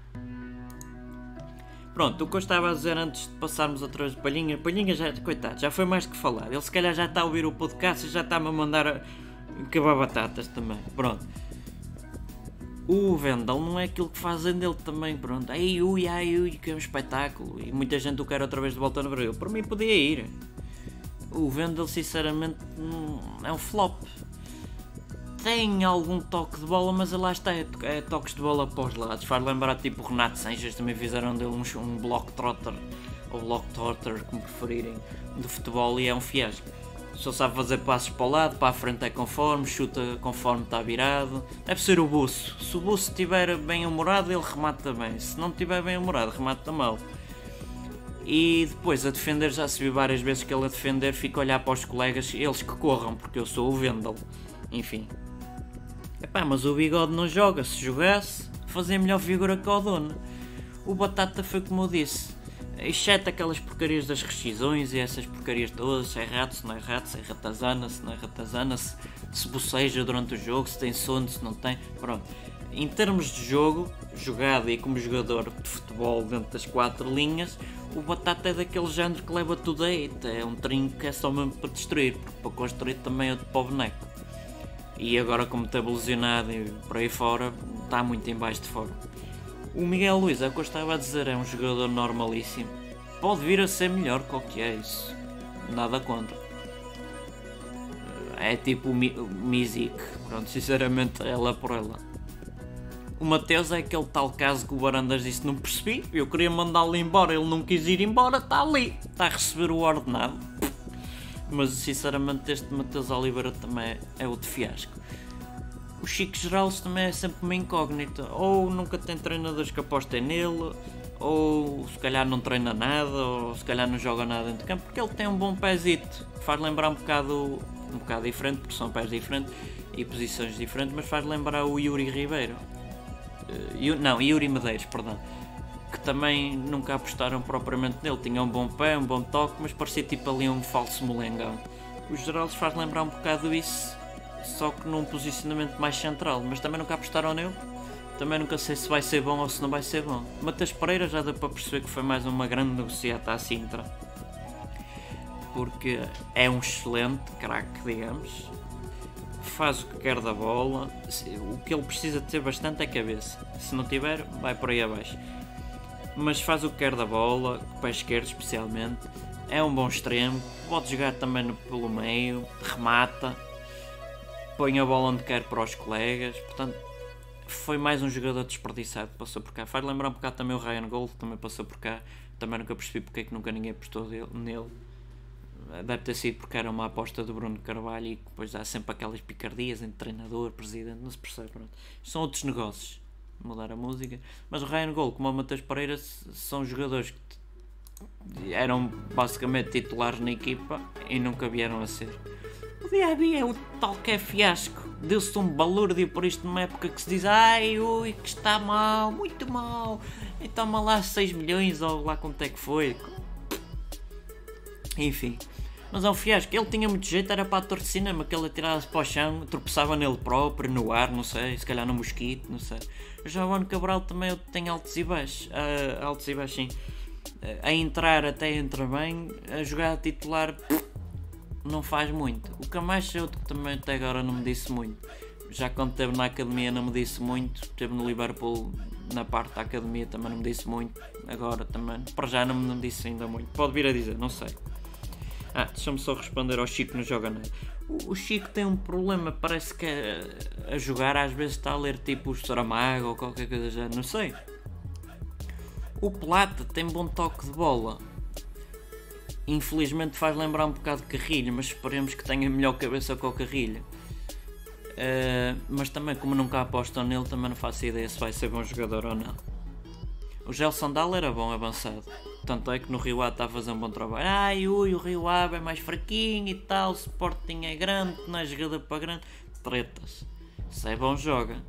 [SPEAKER 1] Pronto, o que eu estava a dizer antes de passarmos vez de Palhinha. Palhinha já, coitado, já foi mais que falar. Ele se calhar já está a ouvir o podcast e já está-me a mandar a... batatas também. Pronto o Vendel não é aquilo que fazem dele também, pronto. Ai ui, ai ui, que é um espetáculo. E muita gente o quer outra vez de volta no Brasil. Por mim podia ir. O Vendel, sinceramente, é um flop. Tem algum toque de bola, mas lá está, é, é toques de bola para os lados. Faz lembrar tipo o Renato Sanches, também fizeram dele um, um block trotter, ou block trotter, como preferirem, do futebol e é um fiasco. Só sabe fazer passos para o lado, para a frente é conforme, chuta conforme está virado. Deve ser o buço. Se o buço estiver bem humorado, ele remata bem. Se não estiver bem humorado, remata mal. E depois a defender, já se viu várias vezes que ele a defender fica a olhar para os colegas, eles que corram, porque eu sou o Vendel. Enfim. Epá, mas o bigode não joga. Se jogasse, fazia melhor figura que o dono. O Batata foi como eu disse Exceto aquelas porcarias das rescisões e essas porcarias todas, se é rato, se não é rato, se é ratazana, se não é ratazana, se, se boceja durante o jogo, se tem sono, se não tem. Pronto. Em termos de jogo, jogado e como jogador de futebol dentro das quatro linhas, o Batata é daquele género que leva tudo aí. É um trinco que é só mesmo para destruir, porque para construir também é de para o boneco. E agora, como está lesionado e por aí fora, está muito em baixo de forma. O Miguel Luiz, é que eu estava a dizer, é um jogador normalíssimo. Pode vir a ser melhor que o que é isso. Nada contra. É tipo o Mizik. Pronto, sinceramente, ela por ela. O Mateus é aquele tal caso que o Barandas disse: Não percebi, eu queria mandá-lo embora, ele não quis ir embora, está ali, está a receber o ordenado. Mas sinceramente, este Mateus Oliveira também é, é outro fiasco o Chico Geraldes também é sempre uma incógnita. Ou nunca tem treinadores que apostem nele, ou se calhar não treina nada, ou se calhar não joga nada dentro de campo, porque ele tem um bom pezito. Faz lembrar um bocado, um bocado diferente, porque são pés diferentes e posições diferentes, mas faz lembrar o Yuri Ribeiro. Uh, não, Yuri Medeiros, perdão. Que também nunca apostaram propriamente nele. Tinha um bom pé, um bom toque, mas parecia tipo ali um falso molengão. O Geraldes faz lembrar um bocado isso só que num posicionamento mais central, mas também nunca apostaram nele. Também nunca sei se vai ser bom ou se não vai ser bom. Matheus Pereira já deu para perceber que foi mais uma grande negociata à Sintra. Porque é um excelente craque, digamos. Faz o que quer da bola. O que ele precisa de ter bastante é cabeça. Se não tiver, vai por aí abaixo. Mas faz o que quer da bola, com o pé esquerdo especialmente. É um bom extremo. Pode jogar também pelo meio. Remata põe a bola onde quer para os colegas, portanto foi mais um jogador desperdiçado que passou por cá. Faz lembrar um bocado também o Ryan Gold, também passou por cá, também nunca percebi porque é que nunca ninguém apostou nele. Deve ter sido porque era uma aposta do Bruno Carvalho e depois há sempre aquelas picardias entre treinador, presidente, não se percebe. Pronto. São outros negócios, mudar a música. Mas o Ryan Gold, como o Matheus Pereira, são jogadores que eram basicamente titulares na equipa e nunca vieram a ser. Dia é o tal que é fiasco. Deu-se um balúrdio por isto numa época que se diz ai ui que está mal, muito mal. E toma lá 6 milhões ou lá quanto é que foi. Enfim. Mas é um fiasco. Ele tinha muito jeito, era para ator de cinema, que ele atirava-se para o chão, tropeçava nele próprio, no ar, não sei, se calhar no mosquito, não sei. Já o Ano Cabral também tem altos e baixos. Uh, altos e baixos, sim. Uh, a entrar até entra bem, a jogar a titular não faz muito. O Camacho é que também até agora não me disse muito. Já quando esteve na academia não me disse muito. Esteve no Liverpool na parte da academia também não me disse muito. Agora também, para já não me disse ainda muito. Pode vir a dizer, não sei. Ah, deixa-me só responder ao Chico no Joga Nada. O, Chico tem um problema, parece que a, a, jogar às vezes está a ler tipo o Saramago ou qualquer coisa já, não sei. O Plata tem bom toque de bola, infelizmente faz lembrar um bocado de Carrilho, mas esperemos que tenha melhor cabeça que o Carrilho. Uh, mas também, como nunca apostam nele, também não faço ideia se vai ser bom jogador ou não. O Gelson Dal era bom avançado. Tanto é que no Rio Ave está a fazer um bom trabalho. Ai, ui, o Rio Ave é mais fraquinho e tal, o Sporting é grande, não é jogador para grande. Tretas. Se é bom, joga.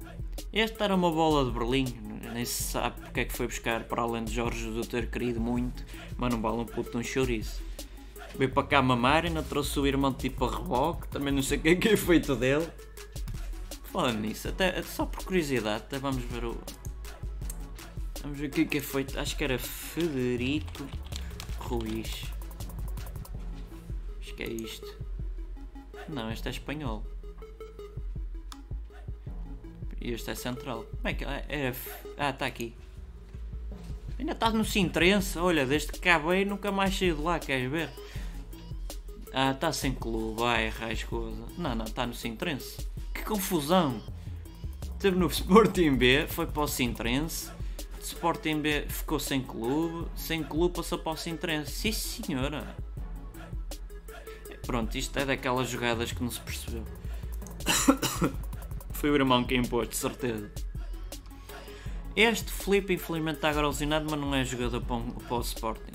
[SPEAKER 1] Este era uma bola de Berlim, nem se sabe porque é que foi buscar, para além de Jorge do ter querido muito, mas não vale um puto um chouriço. Veio para cá mamar, ainda trouxe o irmão tipo a reboque, também não sei o que é que é feito dele. Falando nisso, até, só por curiosidade, até vamos ver o. Vamos ver o que é que é feito. Acho que era Federico Ruiz. Acho que é isto. Não, este é espanhol. E este é central. Como é que é? é ah, está aqui. Ainda está no Sintrense. Olha, desde que acabei nunca mais saí de lá, queres ver? Ah, está sem clube, vai, raiz coisa. Não, não, está no Sintrense. Que confusão! Esteve no Sporting B, foi para o Sintrense. Sporting B ficou sem clube, sem clube passou para o Sintrense. Sim senhora! Pronto, isto é daquelas jogadas que não se percebeu. *coughs* foi o irmão que impôs, de certeza. Este Felipe infelizmente está agora mas não é jogador para, para o Sporting.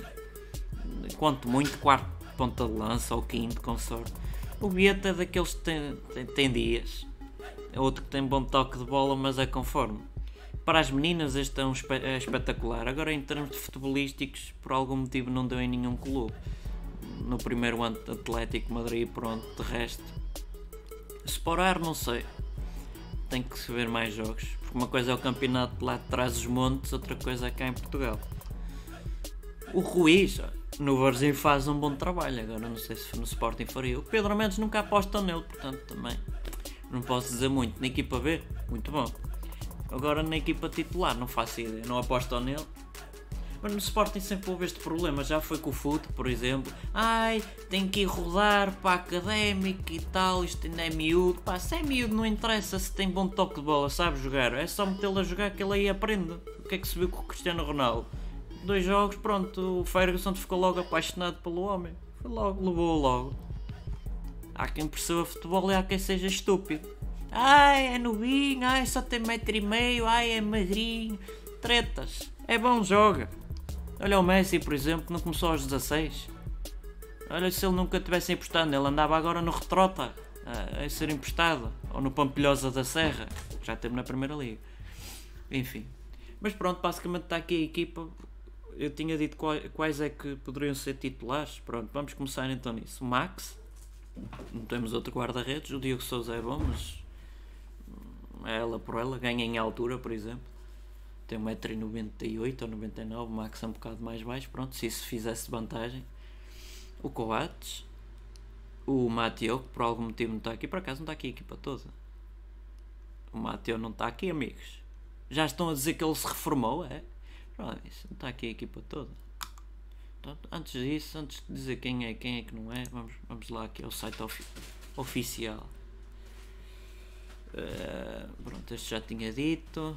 [SPEAKER 1] Quanto muito, quarto ponta de lança ou quinto, com. O Bieta é daqueles que tem, tem, tem dias. É outro que tem bom toque de bola, mas é conforme. para as meninas este é, um é espetacular. Agora em termos de futebolísticos, por algum motivo não deu em nenhum clube. No primeiro ano Atlético Madrid, pronto, de resto. Sporar, não sei. Tem que se ver mais jogos. Porque uma coisa é o campeonato lá de trás dos montes, outra coisa é cá em Portugal. O Ruiz, no Varzim faz um bom trabalho. Agora não sei se no Sporting faria. O Pedro Mendes nunca aposta nele, portanto também não posso dizer muito. Na equipa B, muito bom. Agora na equipa titular, não faço ideia, não aposto nele. Mas no Sporting sempre houve este problema, já foi com o Fute, por exemplo. Ai, tem que ir rodar para a académica e tal, isto ainda é miúdo. Pá, se é miúdo não interessa se tem bom toque de bola, sabe jogar. É só metê-lo a jogar que ele aí aprende. O que é que se viu com o Cristiano Ronaldo? Dois jogos, pronto, o Ferguson ficou logo apaixonado pelo homem. Foi logo, levou-o logo. Há quem perceba futebol e há quem seja estúpido. Ai, é novinho, ai, só tem metro e meio, ai, é magrinho. Tretas. É bom, joga. Olha o Messi, por exemplo, não começou aos 16. Olha se ele nunca tivesse emprestado, ele andava agora no Retrota a, a ser emprestado. Ou no Pampilhosa da Serra, que já teve na Primeira Liga. Enfim. Mas pronto, basicamente está aqui a equipa. Eu tinha dito quais é que poderiam ser titulares. Pronto, vamos começar então nisso. Max. Não temos outro guarda-redes. O Diogo Souza é bom, mas ela por ela, ganha em altura, por exemplo. Tem 1,98m ou 99 o Max é um bocado mais baixo, pronto, se isso fizesse vantagem. O Coates, o Mateo, que por algum motivo não está aqui, por acaso não está aqui a equipa toda. O Mateo não está aqui, amigos. Já estão a dizer que ele se reformou, é? Está aqui a equipa toda. Então, antes disso, antes de dizer quem é quem é que não é, vamos, vamos lá aqui ao site ofi oficial. Uh, pronto, este já tinha dito.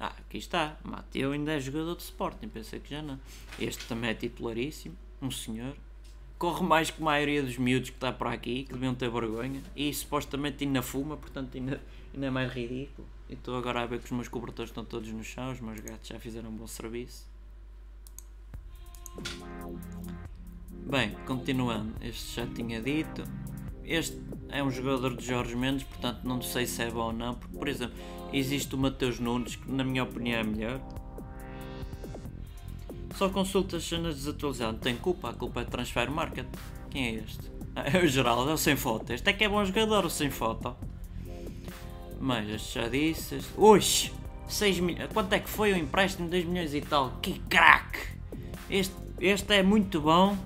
[SPEAKER 1] Ah, aqui está. Mateu ainda é jogador de Sporting, pensei que já não. Este também é titularíssimo, um senhor. Corre mais que a maioria dos miúdos que está por aqui, que deviam ter vergonha. E supostamente ainda fuma, portanto ainda, ainda é mais ridículo. E estou agora a ver que os meus cobertores estão todos no chão, os meus gatos já fizeram um bom serviço. Bem, continuando, este já tinha dito. Este é um jogador de Jorge Mendes, portanto não sei se é bom ou não, porque por exemplo, existe o Mateus Nunes, que na minha opinião é melhor. Só consulta as cenas desatualizadas, tem culpa, a culpa é Transfer Market. Quem é este? Ah, é o Geraldo, é o sem foto. Este é que é bom jogador, o sem foto. Mas já disse. Ux! 6 milhões. Quanto é que foi o empréstimo? 2 milhões e tal. Que craque! Este, este é muito bom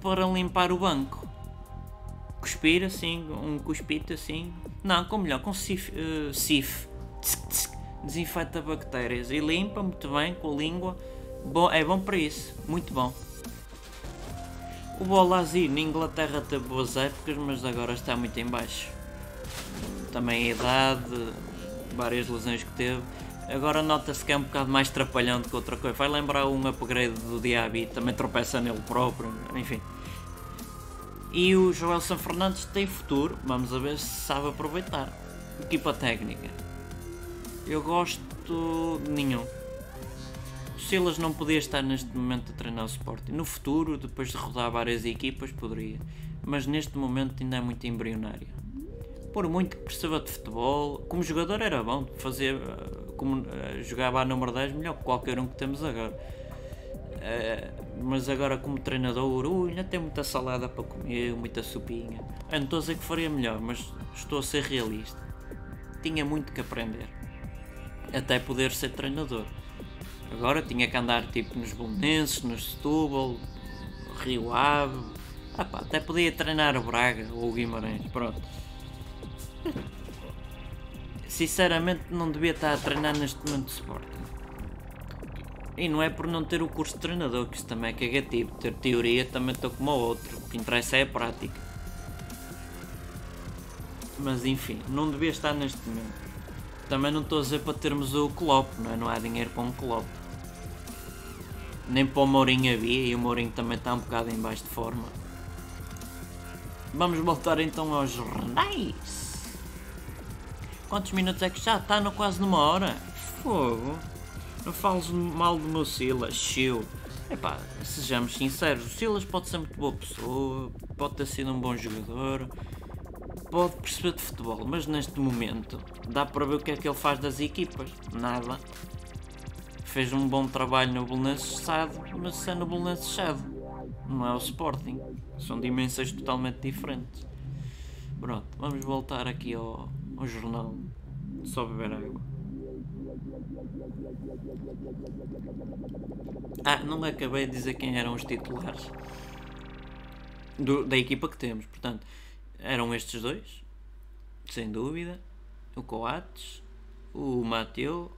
[SPEAKER 1] para limpar o banco cuspir assim, um cuspito assim. Não, com melhor, com sif, uh, sif. Desinfeta bactérias e limpa muito bem com a língua. Bom, é bom para isso, muito bom. O Bolazzi na Inglaterra teve boas épocas, mas agora está muito em baixo. Também a idade, várias lesões que teve. Agora nota-se que é um bocado mais trapalhão que outra coisa. Vai lembrar um upgrade do Diaby, também tropeça nele próprio, enfim. E o Joelson Fernandes tem futuro, vamos a ver se sabe aproveitar. Equipa técnica. Eu gosto de nenhum. O Silas não podia estar neste momento a treinar o Sporting. No futuro, depois de rodar várias equipas, poderia. Mas neste momento ainda é muito embrionário. Por muito que perceba de futebol, como jogador era bom, fazia, como, eh, jogava a número 10 melhor que qualquer um que temos agora Uh, mas agora como treinador, ainda tem muita salada para comer, muita sopinha. Eu não estou a dizer que faria melhor, mas estou a ser realista. Tinha muito que aprender. Até poder ser treinador. Agora tinha que andar tipo nos Bolonenses, nos Setúbal, Rio Ave. Ah, pá, até podia treinar o Braga ou o Guimarães. Pronto. Sinceramente não devia estar a treinar neste momento de Sporting. E não é por não ter o curso de treinador, que isso também é cagativo. Ter teoria também estou como o outro. O que interessa é a prática. Mas enfim, não devia estar neste momento. Também não estou a dizer para termos o Klopp, não é? Não há dinheiro para um Klopp. Nem para o Mourinho havia e o Mourinho também está um bocado em baixo de forma. Vamos voltar então aos jornais. Quantos minutos é que já está? No quase numa hora. Fogo. Não fales mal do meu Silas, chill. Epá, sejamos sinceros, o Silas pode ser muito boa pessoa, pode ter sido um bom jogador, pode perceber de futebol, mas neste momento dá para ver o que é que ele faz das equipas. Nada. Fez um bom trabalho no Belenenses Sado, mas é no Belenenses Sado. Não é o Sporting. São dimensões totalmente diferentes. Pronto, vamos voltar aqui ao, ao jornal. Só beber água. Ah, não acabei de dizer quem eram os titulares do, da equipa que temos. Portanto, eram estes dois, sem dúvida. O Coates, o Mateu,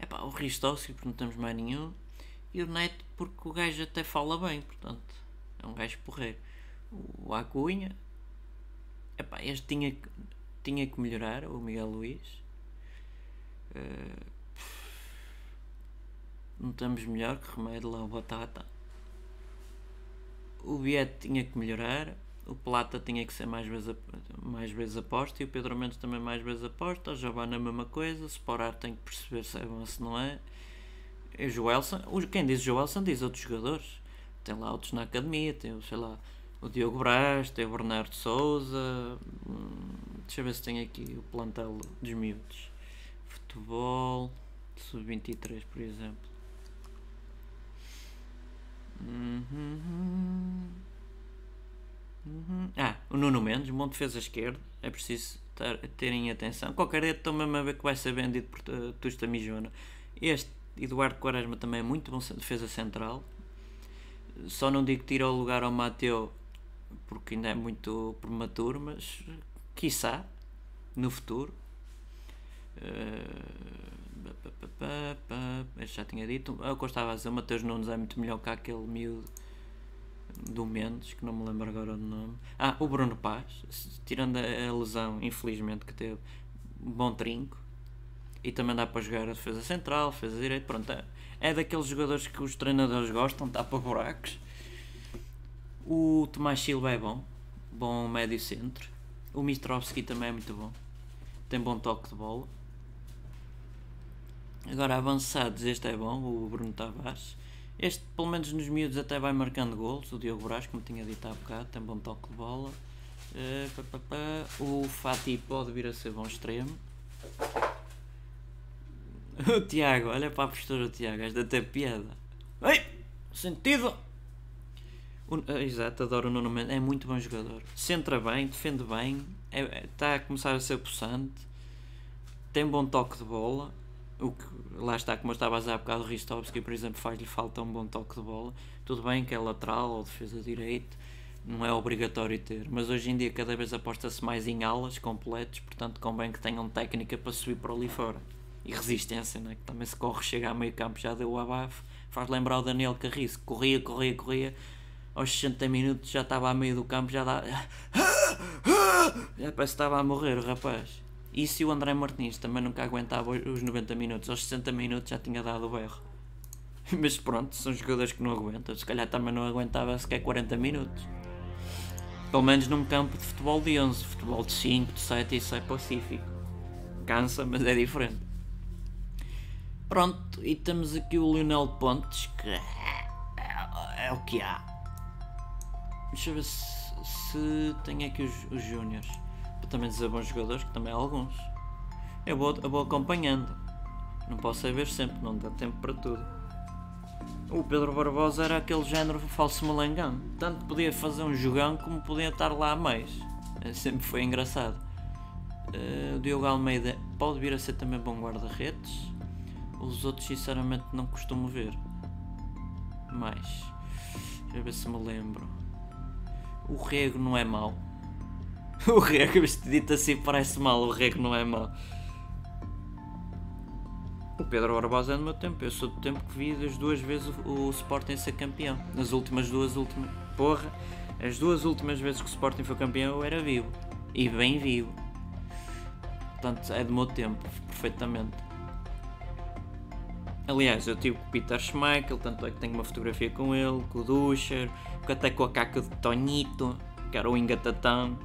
[SPEAKER 1] epá, o Ristovski, porque não temos mais nenhum. E o Neto, porque o gajo até fala bem, portanto, é um gajo porreiro. O Acunha, epá, este tinha, tinha que melhorar, o Miguel Luís. Uh, não estamos melhor que remédio lá Batata. O Biet tinha que melhorar. O Plata tinha que ser mais vezes, mais vezes aposta e o Pedro Mendes também mais vezes aposta. O Giovanni a mesma coisa. O Sporar tem que perceber se é bom se não é. E o Joelson, quem diz Joelson diz outros jogadores. Tem lá outros na academia, tem, sei lá, o Diogo Braz, tem o Bernardo Souza. Hum, deixa eu ver se tem aqui o plantel dos miúdos. Futebol, sub-23, por exemplo. Uhum. Uhum. Ah, o Nuno Mendes, bom defesa esquerda. É preciso ter, terem atenção. Qualquer estou mesmo a ver que vai ser vendido por uh, Tusta Mijona. Este Eduardo Quaresma também é muito bom defesa central. Só não digo que tira o lugar ao Mateu porque ainda é muito prematuro, mas quiçá no futuro. Uh, já tinha dito. É eu estava a dizer, o Mateus Nunes é muito melhor que aquele miúdo do Mendes, que não me lembro agora do nome. Ah, o Bruno Paz, tirando a lesão, infelizmente, que teve, bom trinco. E também dá para jogar a defesa central, defesa direita. Pronto, é, é daqueles jogadores que os treinadores gostam, dá para buracos. O Tomás Silva é bom, bom médio centro. O Mistrovski também é muito bom, tem bom toque de bola. Agora avançados, este é bom, o Bruno Tavares. Este, pelo menos nos miúdos, até vai marcando gols. O Diogo Brás, como tinha dito há bocado, tem bom toque de bola. Uh, pá, pá, pá. O Fati pode vir a ser bom extremo. *laughs* O Tiago, olha para a postura do Tiago, és até piada. Ei! Sentido! O, uh, exato, adoro o Nuno Mendes, é muito bom jogador. Centra bem, defende bem, é, é, está a começar a ser possante, tem bom toque de bola o que lá está, como eu estava a dizer há bocado, o Ristovski, por exemplo, faz-lhe falta um bom toque de bola. Tudo bem que é lateral ou defesa direito, não é obrigatório ter, mas hoje em dia cada vez aposta-se mais em alas completos, portanto convém que tenham técnica para subir por ali fora. E resistência, né? que também se corre, chega a meio campo, já deu o abafo. Faz lembrar o Daniel Carriço, corria, corria, corria, aos 60 minutos já estava a meio do campo, já dá. *laughs* Já parece que estava a morrer o rapaz. E se o André Martins também nunca aguentava os 90 minutos, aos 60 minutos já tinha dado o berro. *laughs* Mas pronto, são jogadores que não aguentam. Se calhar também não aguentava sequer 40 minutos. Pelo menos num campo de futebol de 11, futebol de 5, de 7 isso é pacífico. Cansa, mas é diferente. Pronto, e temos aqui o Lionel Pontes, que é, é, o que há. Deixa eu ver se, se tem aqui os, os Júniors também dizer bons jogadores, que também há alguns. Eu vou, eu vou acompanhando. Não posso saber sempre, não dá tempo para tudo. O Pedro Barbosa era aquele género falso melengão. Tanto podia fazer um jogão como podia estar lá a mais. É, sempre foi engraçado. Uh, o Diogo Almeida pode vir a ser também bom guarda-redes. Os outros, sinceramente, não costumo ver. Mais. Deixa eu ver se me lembro. O Rego não é mau. *laughs* O rego, isto dito assim parece mal, o rego não é mal. O Pedro Barbosa é do meu tempo, eu sou do tempo que vi as duas vezes o, o Sporting ser campeão. Nas últimas duas últimas. Porra, as duas últimas vezes que o Sporting foi campeão eu era vivo. E bem vivo. Portanto, é do meu tempo, perfeitamente. Aliás, eu tive com o Peter Schmeichel, tanto é que tenho uma fotografia com ele, com o Duscher, até com a caca de Tonito, que era o Engatatão.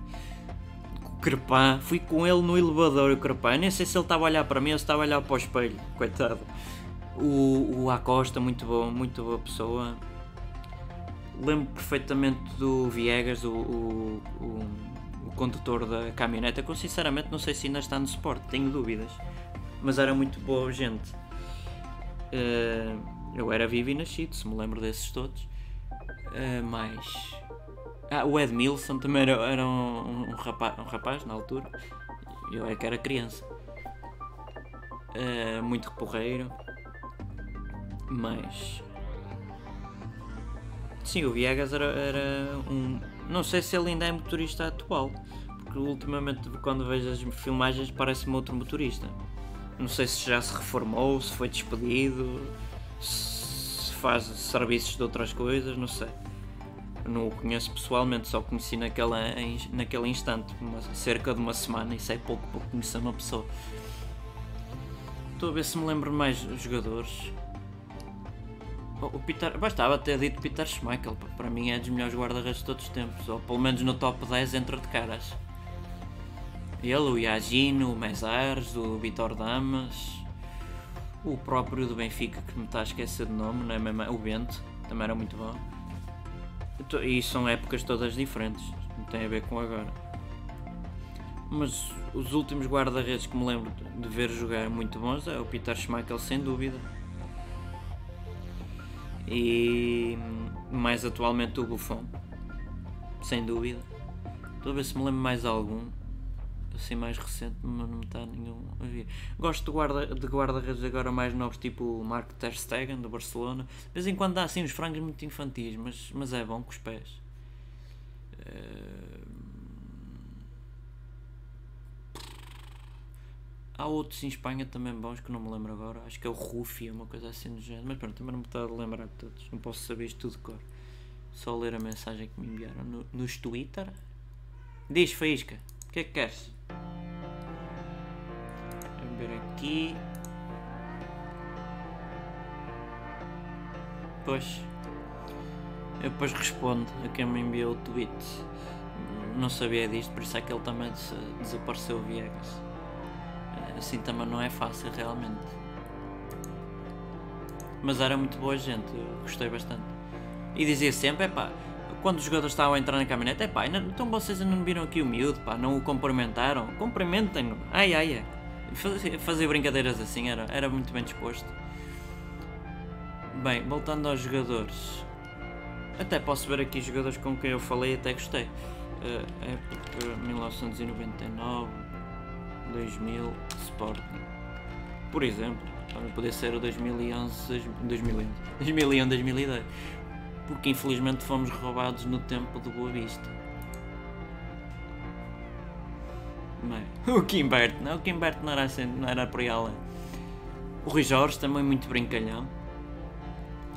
[SPEAKER 1] Crepá, fui com ele no elevador, o Crepá, nem sei se ele estava a olhar para mim ou se estava a olhar para o espelho, coitado. O, o Acosta, muito bom, muito boa pessoa. Lembro perfeitamente do Viegas, o, o, o, o condutor da caminhoneta, que eu sinceramente não sei se ainda está no suporte, tenho dúvidas. Mas era muito boa gente. Uh, eu era vivo e nascido, se me lembro desses todos. Uh, mais. Ah, o Edmilson também era, era um, um, rapaz, um rapaz na altura. Eu é que era criança. Uh, muito porreiro. Mas. Sim, o Viegas era, era um. Não sei se ele ainda é motorista atual. Porque ultimamente, quando vejo as filmagens, parece-me outro motorista. Não sei se já se reformou, se foi despedido, se faz serviços de outras coisas, não sei. Não o conheço pessoalmente, só conheci naquela, naquele instante, uma, cerca de uma semana, e sei pouco para conhecer uma pessoa. Estou a ver se me lembro mais jogadores. O Peter, bastava ter dito Peter Schmeichel, para mim é dos melhores guarda-redes de todos os tempos, ou pelo menos no top 10 entre de caras. Ele, o Iagino, o Mesares, o Vitor Damas, o próprio do Benfica, que me está a esquecer de nome, não é o Bento, também era muito bom. E são épocas todas diferentes, não tem a ver com agora. Mas os últimos guarda-redes que me lembro de ver jogar muito bons é o Peter Schmeichel, sem dúvida. E mais atualmente o Buffon, sem dúvida. Estou a ver se me lembro mais algum. Assim mais recente, mas não está nenhum a ver. Gosto de guarda-redes de guarda agora mais novos, tipo o Mark Ter Stegen, do Barcelona. De vez em quando dá assim uns frangos muito infantis, mas, mas é bom com os pés. Uh Há outros em Espanha também bons que não me lembro agora. Acho que é o Rufia, uma coisa assim do género. Mas pronto, também não me está a lembrar de todos. Não posso saber isto tudo de cor. Só ler a mensagem que me enviaram no, nos Twitter. Diz, Faísca, o que é que queres? Vamos ver aqui. Pois. Eu depois respondo a quem me enviou o tweet. Não sabia disto, por isso é que ele também desapareceu Viegas assim também não é fácil realmente. Mas era muito boa gente, eu gostei bastante. E dizia sempre, é pá, quando os jogadores estavam a entrar na caminhonete, é pá, então vocês não viram aqui o miúdo, pá, não o cumprimentaram? Cumprimentem-no, ai ai, ai. Fazer, brincadeiras assim era, era muito bem disposto. Bem, voltando aos jogadores. Até posso ver aqui jogadores com quem eu falei até gostei. Uh, época 1999, 2000 Sporting. Por exemplo, também podia ser o 2011, 2011, 2001, 2002. Porque infelizmente fomos roubados no tempo do Boa Vista. *laughs* O Kimbert, não, o Kimbert não era, assim, não era por além. O Rui Jorge também muito brincalhão.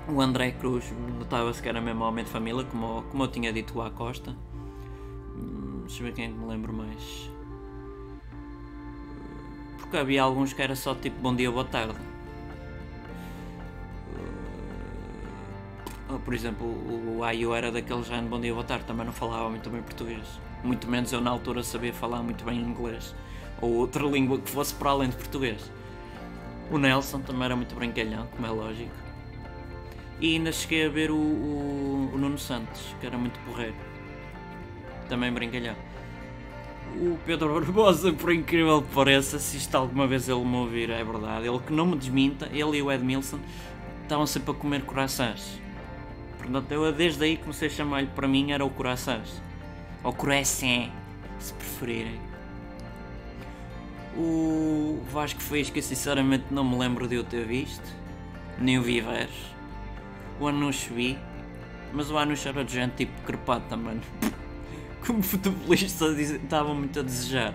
[SPEAKER 1] O André Cruz notava-se que era mesmo homem de família, como, como eu tinha dito o Acosta. Hum, deixa eu ver quem é me lembro mais porque havia alguns que era só tipo bom dia, boa tarde. Por exemplo, o Ayu era daquele género bom dia, boa tarde, também não falava muito bem português. Muito menos eu na altura sabia falar muito bem inglês. Ou outra língua que fosse para além de português. O Nelson também era muito brincalhão, como é lógico. E ainda cheguei a ver o, o, o Nuno Santos, que era muito porreiro. Também brincalhão o Pedro Barbosa, por incrível que pareça, se isto alguma vez ele me ouvir, é verdade, ele que não me desminta, ele e o Edmilson estavam sempre a comer corações. Portanto, eu desde aí comecei a chamar-lhe para mim era o corações. Ou coração, se preferirem. O Vasco fez que sinceramente não me lembro de eu ter visto, nem o Viveres. O Anush vi, mas o Anush era de gente tipo crepado também *laughs* como futebolista estavam muito a desejar.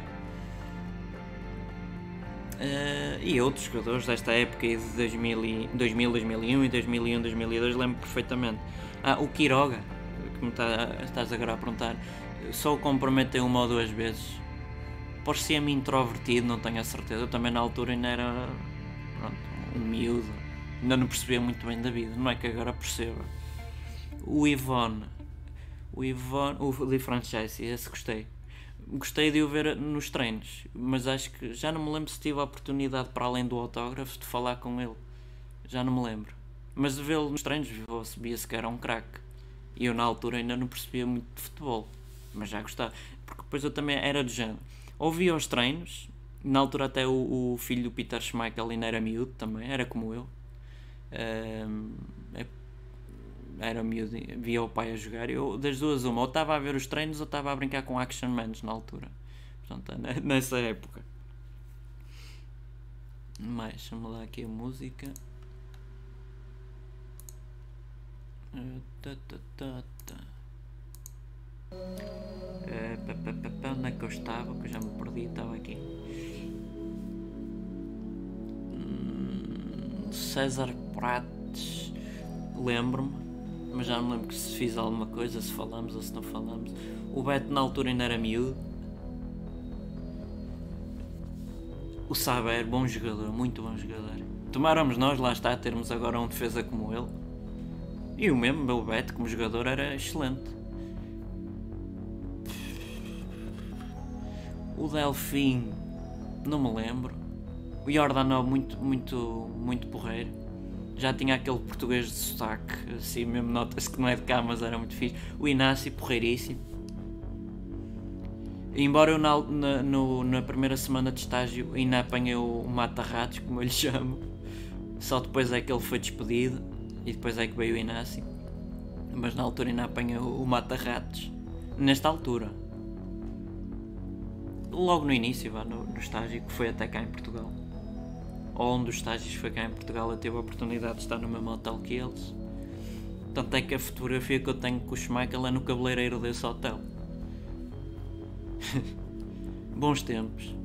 [SPEAKER 1] Uh, e outros jogadores desta época de 2000, 2000, 2001 e 2001, 2002 lembro perfeitamente. Ah, o Quiroga, que me tá, estás agora a perguntar, só o comprometeu uma ou duas vezes. Parecia-me introvertido, não tenho a certeza. Eu também na altura ainda era pronto, um miúdo, ainda não percebia muito bem da vida, não é que agora perceba. O Ivone, o Ivone, o Lee Franchise, esse gostei. Gostei de o ver nos treinos, mas acho que já não me lembro se tive a oportunidade, para além do autógrafo, de falar com ele. Já não me lembro. Mas de vê-lo nos treinos, sabia-se que era um craque. E eu na altura ainda não percebia muito de futebol, mas já gostava. Porque depois eu também era do género. Ouvia os treinos, na altura até o, o filho do Peter Schmeichel ainda era miúdo também, era como eu. Um, era miúdo, via o pai a jogar. Eu, das duas, uma, ou estava a ver os treinos ou estava a brincar com Action Mans na altura. Portanto, *laughs* nessa época. Mais, deixa-me lá aqui a música. Onde é que eu estava? Que eu já me perdi, estava aqui. Hum, César Prates, lembro-me, mas já não lembro que se fiz alguma coisa, se falamos ou se não falamos. O Beto na altura ainda era miúdo. O Saber, bom jogador, muito bom jogador. Tomáramos nós, lá está, termos agora um defesa como ele. E o mesmo, meu Beto, como jogador, era excelente. O Delfim, não me lembro. O Jordanov, muito, muito, muito porreiro. Já tinha aquele português de sotaque, assim mesmo nota-se que não é de cá, mas era muito fixe. O Inácio, porreiríssimo. Embora eu na, na, no, na primeira semana de estágio ainda apanhei o mata-ratos, como eu lhe chamo. Só depois é que ele foi despedido e depois é que veio o Inácio. Mas na altura ainda apanhei o, o mata-ratos. Nesta altura logo no início, vá, no, no estágio, que foi até cá em Portugal. Ou um dos estágios foi cá em Portugal, eu tive a oportunidade de estar no mesmo hotel que eles. Tanto é que a fotografia que eu tenho com o Schmeichel é no cabeleireiro desse hotel. *laughs* Bons tempos.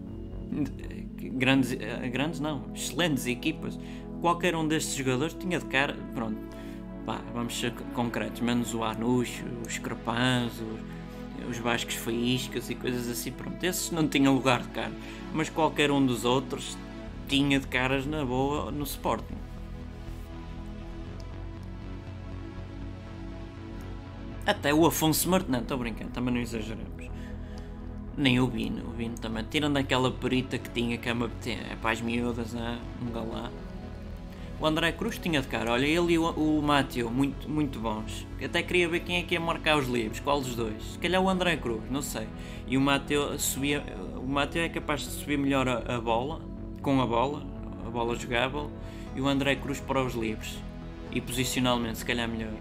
[SPEAKER 1] Grandes, eh, grandes não, excelentes equipas. Qualquer um destes jogadores tinha de cara, pronto, pá, vamos ser concretos, menos o Anucho, os Crepans, os, os Vascos Faíscas e coisas assim, pronto, esses não tinham lugar de cara, mas qualquer um dos outros tinha de caras na boa no Sporting. Até o Afonso Martins, não, estou brincando, também não exageramos. Nem o Bino, o Bino também, tirando aquela perita que tinha que é, é para as miúdas, é, um galá. O André Cruz tinha de cara, olha, ele e o, o muito, muito bons. Até queria ver quem é que ia marcar os livros, qual dos dois. Se calhar o André Cruz, não sei. E o Mateo subia, o Mateo é capaz de subir melhor a, a bola, com a bola, a bola jogável, e o André Cruz para os livros. E posicionalmente, se calhar melhor.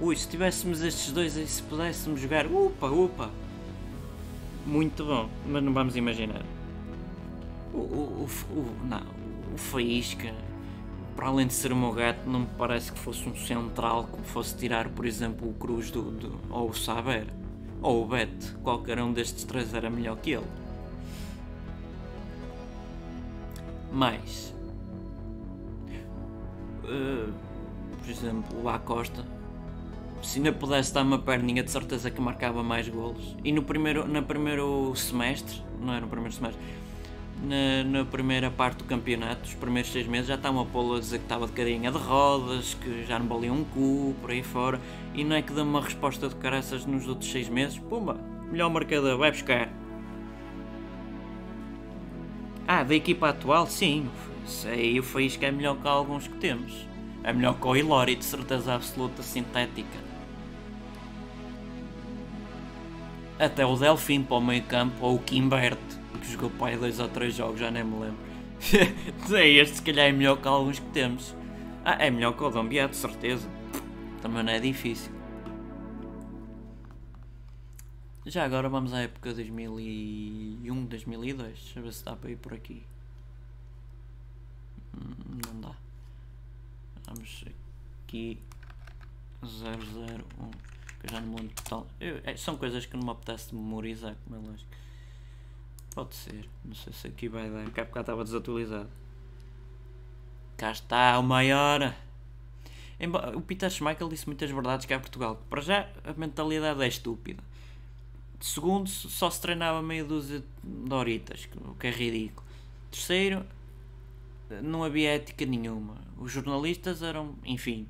[SPEAKER 1] Ui, se tivéssemos estes dois aí, se pudéssemos jogar, upa, upa. Muito bom, mas não vamos imaginar. O, o, o, o não, o Faísca para além de ser o meu gato, não me parece que fosse um central que fosse tirar, por exemplo, o Cruz do, do, ou o Saber ou o Bet. Qualquer um destes três era melhor que ele. Mais, uh, por exemplo, o Acosta, se ainda pudesse dar uma perninha, de certeza que marcava mais golos. E no primeiro, no primeiro semestre, não era no primeiro semestre, na, na, primeira parte do campeonato, os primeiros seis meses, já estavam a pô-lo a dizer que estava de carinha de rodas, que já não valia um cu, por aí fora, e não é que dá uma resposta de caraças nos outros seis meses, pumba, melhor marcador, vai buscar. Ah, da equipa atual, sim, aí o Faísca é melhor que alguns que temos. É melhor que o Ilori, de certeza absoluta, sintética. Até o Delfim para o meio campo, ou o Kimbert que jogou para aí dois ou três jogos, já nem me lembro. *laughs* é, este se calhar é melhor que alguns que temos. Ah, é melhor que o Dombiá, de certeza. Também não é difícil. Já agora vamos à época 2001, 2002. Deixa eu ver se dá para ir por aqui. Hum, não dá. Vamos aqui. 001. Que já lembro total. Eu, é, são coisas que não me apetece memorizar, como é lógico. Pode ser. Não sei se aqui vai dar. Porque há bocado estava desatualizado. Cá está, o maior. O Peter Schmeichel disse muitas verdades cá em Portugal. Para já, a mentalidade é estúpida. Segundo, só se treinava meia dúzia de horitas, o que é ridículo. Terceiro, não havia ética nenhuma. Os jornalistas eram, enfim.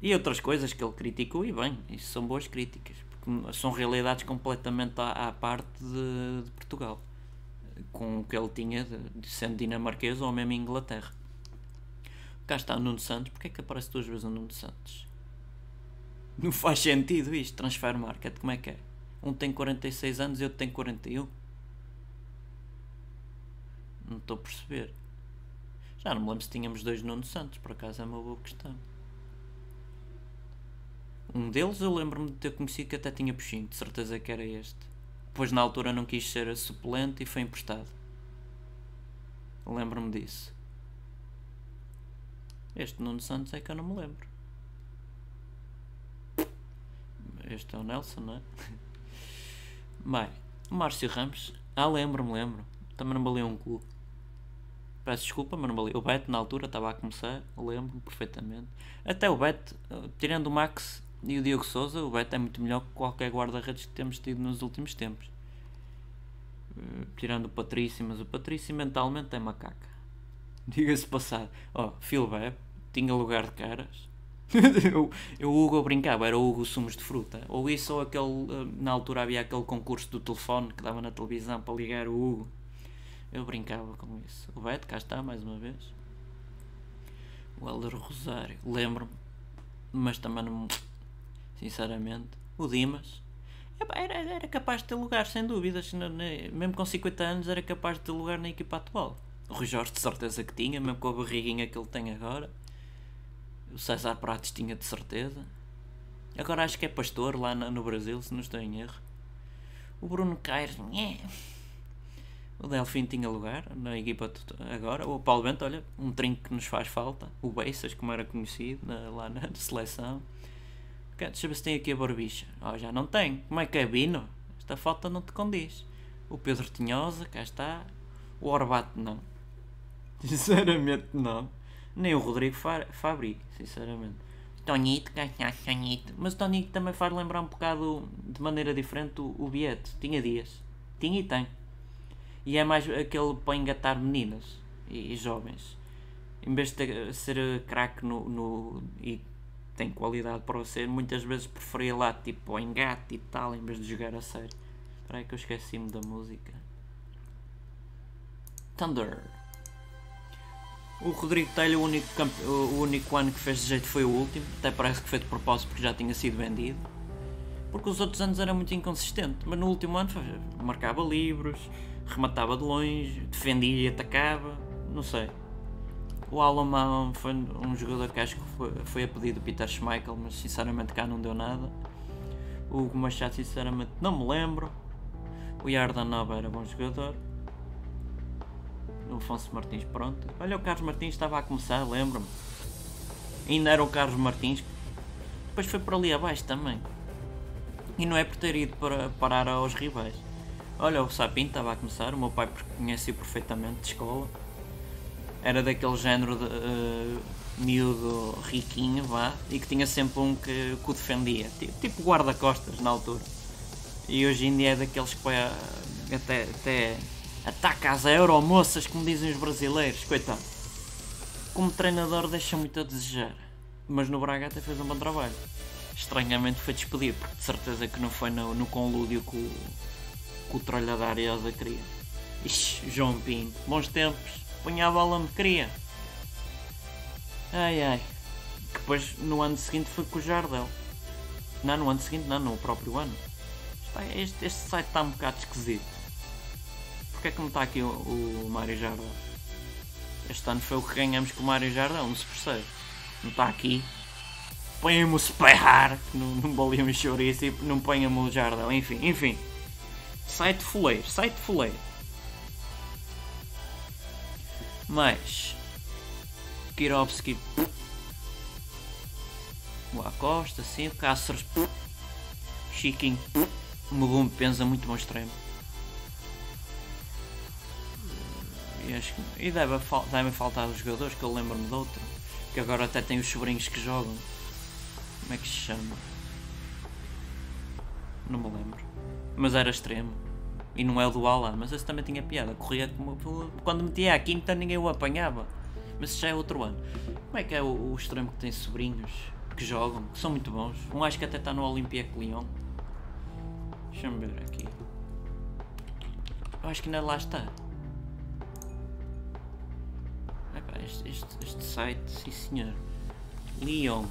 [SPEAKER 1] E outras coisas que ele criticou, e bem, isso são boas críticas são realidades completamente à, à parte de, de, Portugal, com o que ele tinha de, de sendo dinamarquês ou mesmo Inglaterra. Cá está Nuno Santos, porque é que aparece duas vezes o Nuno Santos? Não faz sentido isto, transfer market, como é que é? Um tem 46 anos e outro tem 41. Não estou a perceber. Já não me lembro se tínhamos dois Nuno Santos, por acaso é uma boa questão. Um deles eu lembro-me de ter conhecido que até tinha puxinho, de certeza que era este. Depois na altura não quis ser suplente e foi emprestado. Lembro-me disso. Este Nuno Santos é que eu não me lembro. Este é o Nelson, não é? *laughs* Bem, o Márcio Ramos. Ah, lembro-me, lembro. Também não valeu um cu. Peço desculpa, mas não valeu. O Beto na altura estava a começar, lembro-me perfeitamente. Até o Beto, eh, tirando o Max e o Diogo Souza, o Beto é muito melhor que qualquer guarda-redes que temos tido nos últimos tempos. Uh, tirando o Patrício, mas o Patrício mentalmente é macaca. *laughs* Diga-se passado. Ó, oh, Phil Webb tinha lugar de caras. *laughs* eu, eu, Hugo brincava, era Hugo Sumos de Fruta. Ou isso, ou aquele. Uh, na altura havia aquele concurso do telefone que dava na televisão para ligar o Hugo. Eu brincava com isso. O Beto, cá está, mais uma vez. O Helder Rosário, lembro-me. Mas também não. Sinceramente. O Dimas. Era, era capaz de ter lugar, sem dúvidas. Mesmo com 50 anos, era capaz de ter lugar na equipa atual. O Rui Jorge, de certeza que tinha, mesmo com a barriguinha que ele tem agora. O César Prates tinha de certeza. Agora acho que é pastor lá no Brasil, se não estou em erro. O Bruno Caires. O Delfim tinha lugar na equipa agora. O Paulo Bento, olha, um trinco que nos faz falta. O Beixas, como era conhecido na, lá na seleção. Deixa eu ver se tem aqui a barbicha. Oh, já não tem. Como é que é Bino? Esta falta não te condiz. O Pedro Tinhosa, cá está. O Orbato, não. *laughs* Sinceramente, não. Nem o Rodrigo Fabri, sinceramente. Tonito, Tonito. Mas o Tonito também faz lembrar um bocado, de maneira diferente, o, o Bieto. Tinha dias. Tinha e tem. E é mais aquele para engatar meninas e, e jovens. Em vez de ser craque no, no, e tem qualidade para ser, muitas vezes preferia lá tipo o engate e tal, em vez de jogar a sério. Espera aí que eu esqueci-me da música. Thunder. O Rodrigo Telho, o único, o único ano que fez de jeito foi o último. Até parece que foi de propósito porque já tinha sido vendido. Porque os outros anos era muito inconsistente. Mas no último ano marcava livros, rematava de longe, defendia e atacava, não sei. O Alamão foi um jogador que acho que foi, foi a pedido do Peter Schmeichel, mas sinceramente cá não deu nada. O Machado sinceramente não me lembro. O Yarda Nova era bom jogador. O Afonso Martins, pronto. Olha, o Carlos Martins estava a começar, lembro-me. Ainda era o Carlos Martins. Depois foi por ali abaixo também. E não é por ter ido para parar aos rivais. Olha, o Sapinto estava a começar, o meu pai conhece-o perfeitamente de escola. Era daquele género de uh, miúdo riquinho, vá, e que tinha sempre um que, que o defendia, tipo, guarda-costas na altura. E hoje em dia é daqueles que põe até, até ataca às euromoças, como dizem os brasileiros, coitado. Como treinador deixa muito a desejar, mas no Braga até fez um bom trabalho. Estranhamente foi despedido, porque de certeza que não foi no, no conlúdio com o o trolha da Ariosa queria. Ixi, João Pinto, bons tempos, punha a bola onde queria. Ai ai. Depois no ano seguinte foi com o Jardel. Não, no ano seguinte não, no próprio ano. Este, este site está um bocado esquisito. Porquê é que não está aqui o, o Mário Jardel? Este ano foi o que ganhamos com o Mário Jardel, não se percebe. Não está aqui. Põe-me o Sperrar, não, não bolia-me chouriço e não põe-me o Jardel, enfim, enfim. Site fuleiro, site fuleiro. Mas Kirovski Acosta, sim, Cáceres Chiquinho Mogum pensa muito bom extremo. Acho que, e deve, deve faltar os jogadores que eu lembro-me de outro. Que agora até tem os sobrinhos que jogam. Como é que se chama? Não me lembro. Mas era extremo. E não é o do Ala, mas esse também tinha piada. Corria como. Quando metia a quinta ninguém o apanhava. Mas já é outro ano. Como é que é o, o extremo que tem sobrinhos que jogam, que são muito bons? Um acho que até está no Olympique Lyon. Deixa-me ver aqui. Eu acho que ainda lá está. Este, este, este site, sim senhor. Lyon.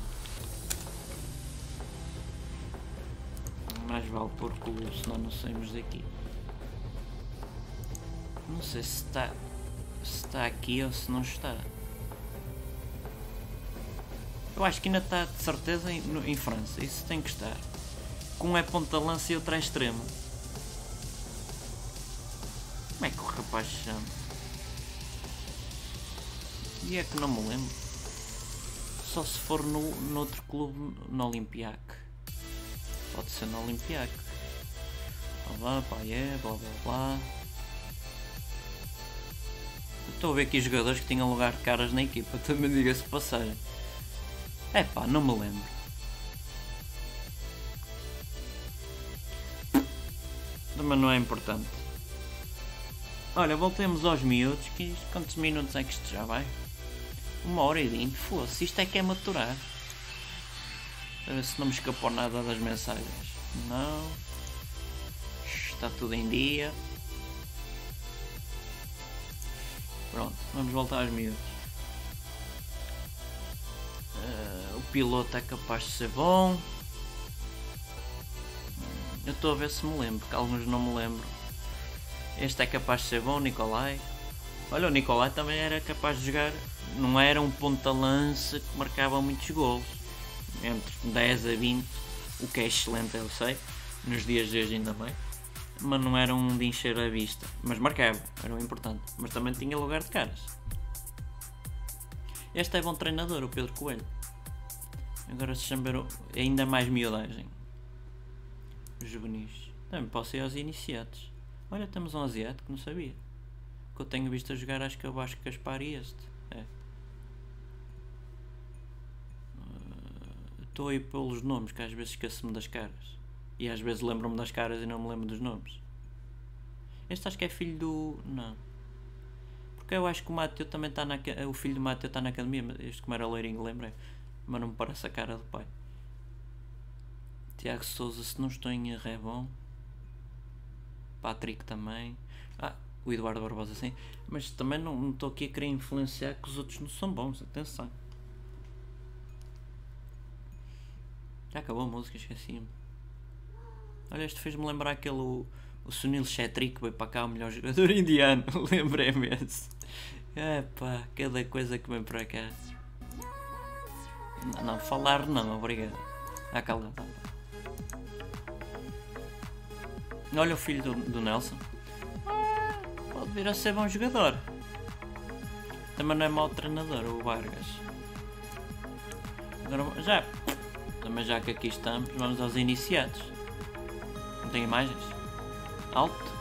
[SPEAKER 1] Mais vale pôr clube, senão não saímos daqui. Não sei se está, se está aqui ou se não está. Eu acho que ainda está de certeza em, no, em França. Isso tem que estar. Com um é ponta lança e outro é extremo. Como é que o rapaz chama? E é que não me lembro. Só se for no, outro clube, no Olympiac. Pode ser no Olympiac. Blá blá, é, blá blá blá. Estou a ver aqui jogadores que tinham lugar de caras na equipa, *laughs* também diga-se passagem. É pá, não me lembro. Mas não é importante. Olha, voltemos aos miúdos. Quantos minutos é que isto já vai? Uma hora e vinte. Fosse, isto é que é maturar. A ver se não me escapou nada das mensagens. Não. Está tudo em dia. Pronto, vamos voltar aos miúdos. Uh, o piloto é capaz de ser bom. Eu estou a ver se me lembro, que alguns não me lembro. Este é capaz de ser bom, Nicolai. Olha, o Nicolai também era capaz de jogar. Não era um ponta-lança que marcava muitos gols. Entre 10 a 20, o que é excelente, eu sei. Nos dias de hoje ainda bem. Mas não era um de encher a vista. Mas marcava, era o importante. Mas também tinha lugar de caras. Este é bom treinador, o Pedro Coelho. Agora se chamar ainda mais miudagem. Os juvenis. Também posso ir aos iniciados. Olha, temos um asiático, não sabia. Que eu tenho visto a jogar, acho que eu acho que Gaspar e este. É. Estou aí pelos nomes, que às vezes esqueço-me das caras. E às vezes lembro-me das caras e não me lembro dos nomes. Este acho que é filho do. Não. Porque eu acho que o Mateu também está na. O filho do Mateu está na academia, mas este como era loirinho, lembrei. Mas não me parece a cara do pai. Tiago Souza, se não estou em erro, é bom. Patrick também. Ah, o Eduardo Barbosa sim. Mas também não estou aqui a querer influenciar que os outros não são bons. Atenção. Já acabou a música, esqueci-me. Olha, este fez-me lembrar aquele. O, o Sunil Shetty que veio para cá, o melhor jogador *laughs* indiano. *laughs* Lembrei-me esse. É pá, cada coisa que vem para cá. Não, não, falar não, obrigado. Ah, calma. Olha o filho do, do Nelson. Pode vir a ser bom jogador. Também não é mau treinador, o Vargas. Agora, já. Também já que aqui estamos, vamos aos iniciados. Não tem imagens? Alto.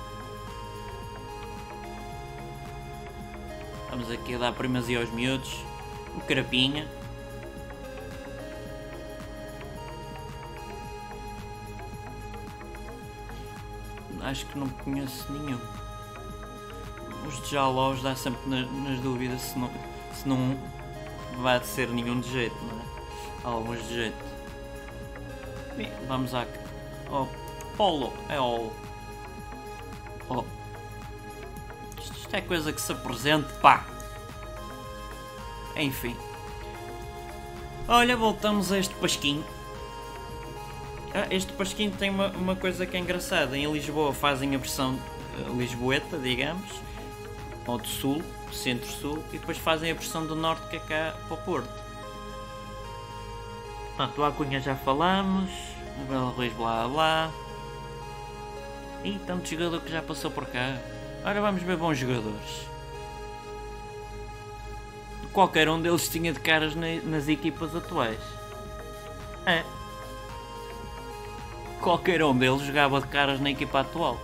[SPEAKER 1] Vamos aqui dar primazia aos miúdos. O Carapinha. Acho que não conheço nenhum. Os de dá sempre nas, nas dúvidas se não, se não vai ser nenhum de jeito, não é? Alguns de jeito. Bem, vamos à. Oh, Polo, é Olo. Oh. Isto, isto é coisa que se apresente, pá! Enfim. Olha, voltamos a este pasquinho. Ah, este pasquinho tem uma, uma coisa que é engraçada. Em Lisboa fazem a versão uh, lisboeta, digamos, ou do sul, centro-sul, e depois fazem a versão do norte que é cá para o Porto. Portanto, o Acunha já falamos, o Belo Ruiz blá blá. E tanto jogador que já passou por cá. Agora vamos ver bons jogadores qualquer um deles tinha de caras nas equipas atuais. É. Qualquer um deles jogava de caras na equipa atual.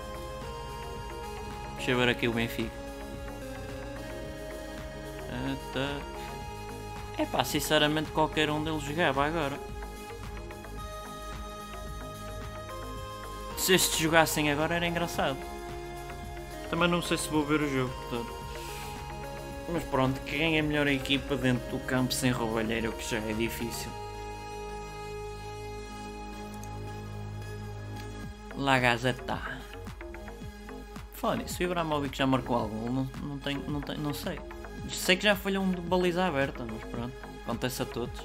[SPEAKER 1] Deixa eu ver aqui o Benfica. É pá, sinceramente qualquer um deles jogava agora. Se estes jogassem agora era engraçado. Também não sei se vou ver o jogo, portanto. Mas pronto, quem é a melhor equipa dentro do campo sem roubalheiro, que já é difícil. La Gazeta. Fala nisso, o Ibrahimovic já marcou algum? Não, não, tenho, não, tenho, não sei. Sei que já falhou um de baliza aberta, mas pronto, acontece a todos.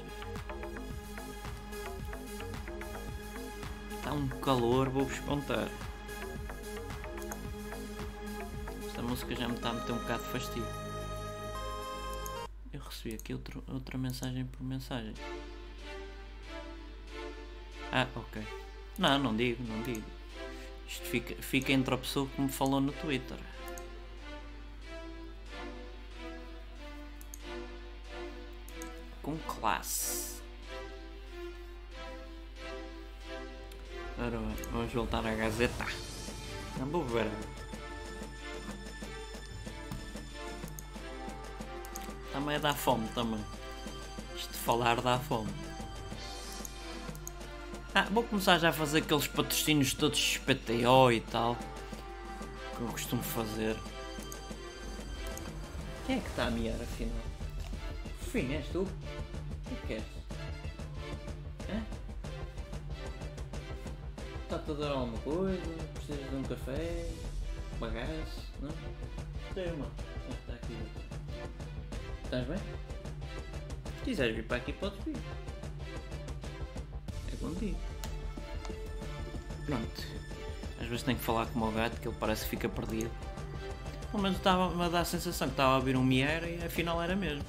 [SPEAKER 1] Está um calor, vou-vos contar. Esta música já me está a meter um bocado de fastidio. Eu recebi aqui outro, outra mensagem por mensagem. Ah, ok. Não, não digo, não digo. Isto fica, fica entre a pessoa que me falou no Twitter. Com classe. Ora, vamos voltar à Gazeta. Vou ver. Também dá fome também. Isto de falar dá fome. Ah, vou começar já a fazer aqueles patrocínios todos XPTO e tal. Que eu costumo fazer. Quem é que está a miar afinal? Fim, és tu? O que queres? Está-te a dar alguma coisa? Precisas de um café? Bagaço? Não? Tem uma. Está aqui. Estás bem? Se quiseres vir para aqui, podes vir. É contigo. Pronto. Às vezes tenho que falar com o meu gato que ele parece que fica perdido. Pelo menos estava-me a dar a sensação que estava a ouvir um mier e afinal era mesmo.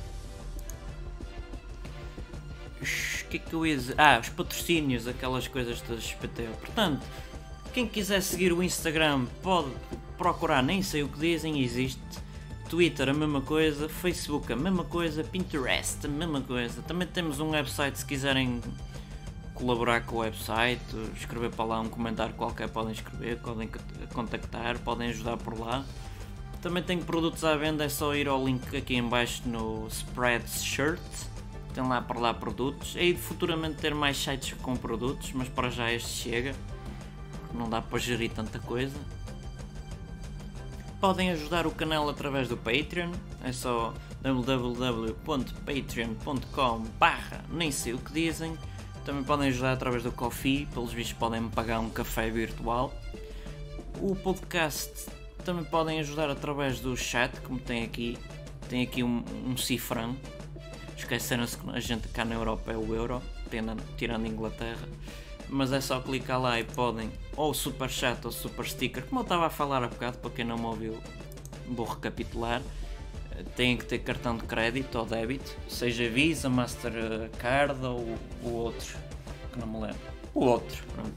[SPEAKER 1] O que é que eu ia dizer? Ah, os patrocínios, aquelas coisas das XPTO. Portanto, quem quiser seguir o Instagram pode procurar, nem sei o que dizem, existe. Twitter a mesma coisa, Facebook a mesma coisa, Pinterest a mesma coisa. Também temos um website se quiserem colaborar com o website, escrever para lá um comentário qualquer, podem escrever, podem contactar, podem ajudar por lá. Também tenho produtos à venda, é só ir ao link aqui em baixo no Spreadshirt. Tem lá para lá produtos. Aí de futuramente ter mais sites com produtos, mas para já este chega. Não dá para gerir tanta coisa. Podem ajudar o canal através do Patreon, é só www.patreon.com barra nem sei o que dizem. Também podem ajudar através do Coffee, pelos vistos podem me pagar um café virtual. O podcast também podem ajudar através do chat, como tem aqui, tem aqui um, um cifrão. Esqueceram-se que a gente cá na Europa é o euro, tirando a Inglaterra mas é só clicar lá e podem ou super chat ou super sticker, como eu estava a falar há bocado, para quem não me ouviu, vou recapitular. Têm que ter cartão de crédito ou débito, seja Visa, Mastercard ou o outro, que não me lembro. O outro, pronto.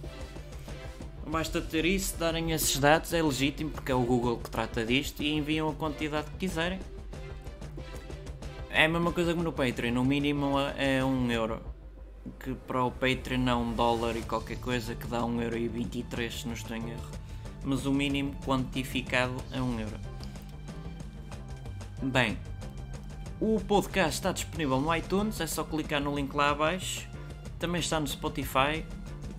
[SPEAKER 1] Basta ter isso, darem esses dados, é legítimo porque é o Google que trata disto e enviam a quantidade que quiserem. É a mesma coisa que no Patreon, no mínimo é 1 um euro que para o Patreon é um dólar e qualquer coisa que dá 1,23€ se não estou em erro. Mas o mínimo quantificado é 1 euro. Bem, o podcast está disponível no iTunes, é só clicar no link lá abaixo. Também está no Spotify.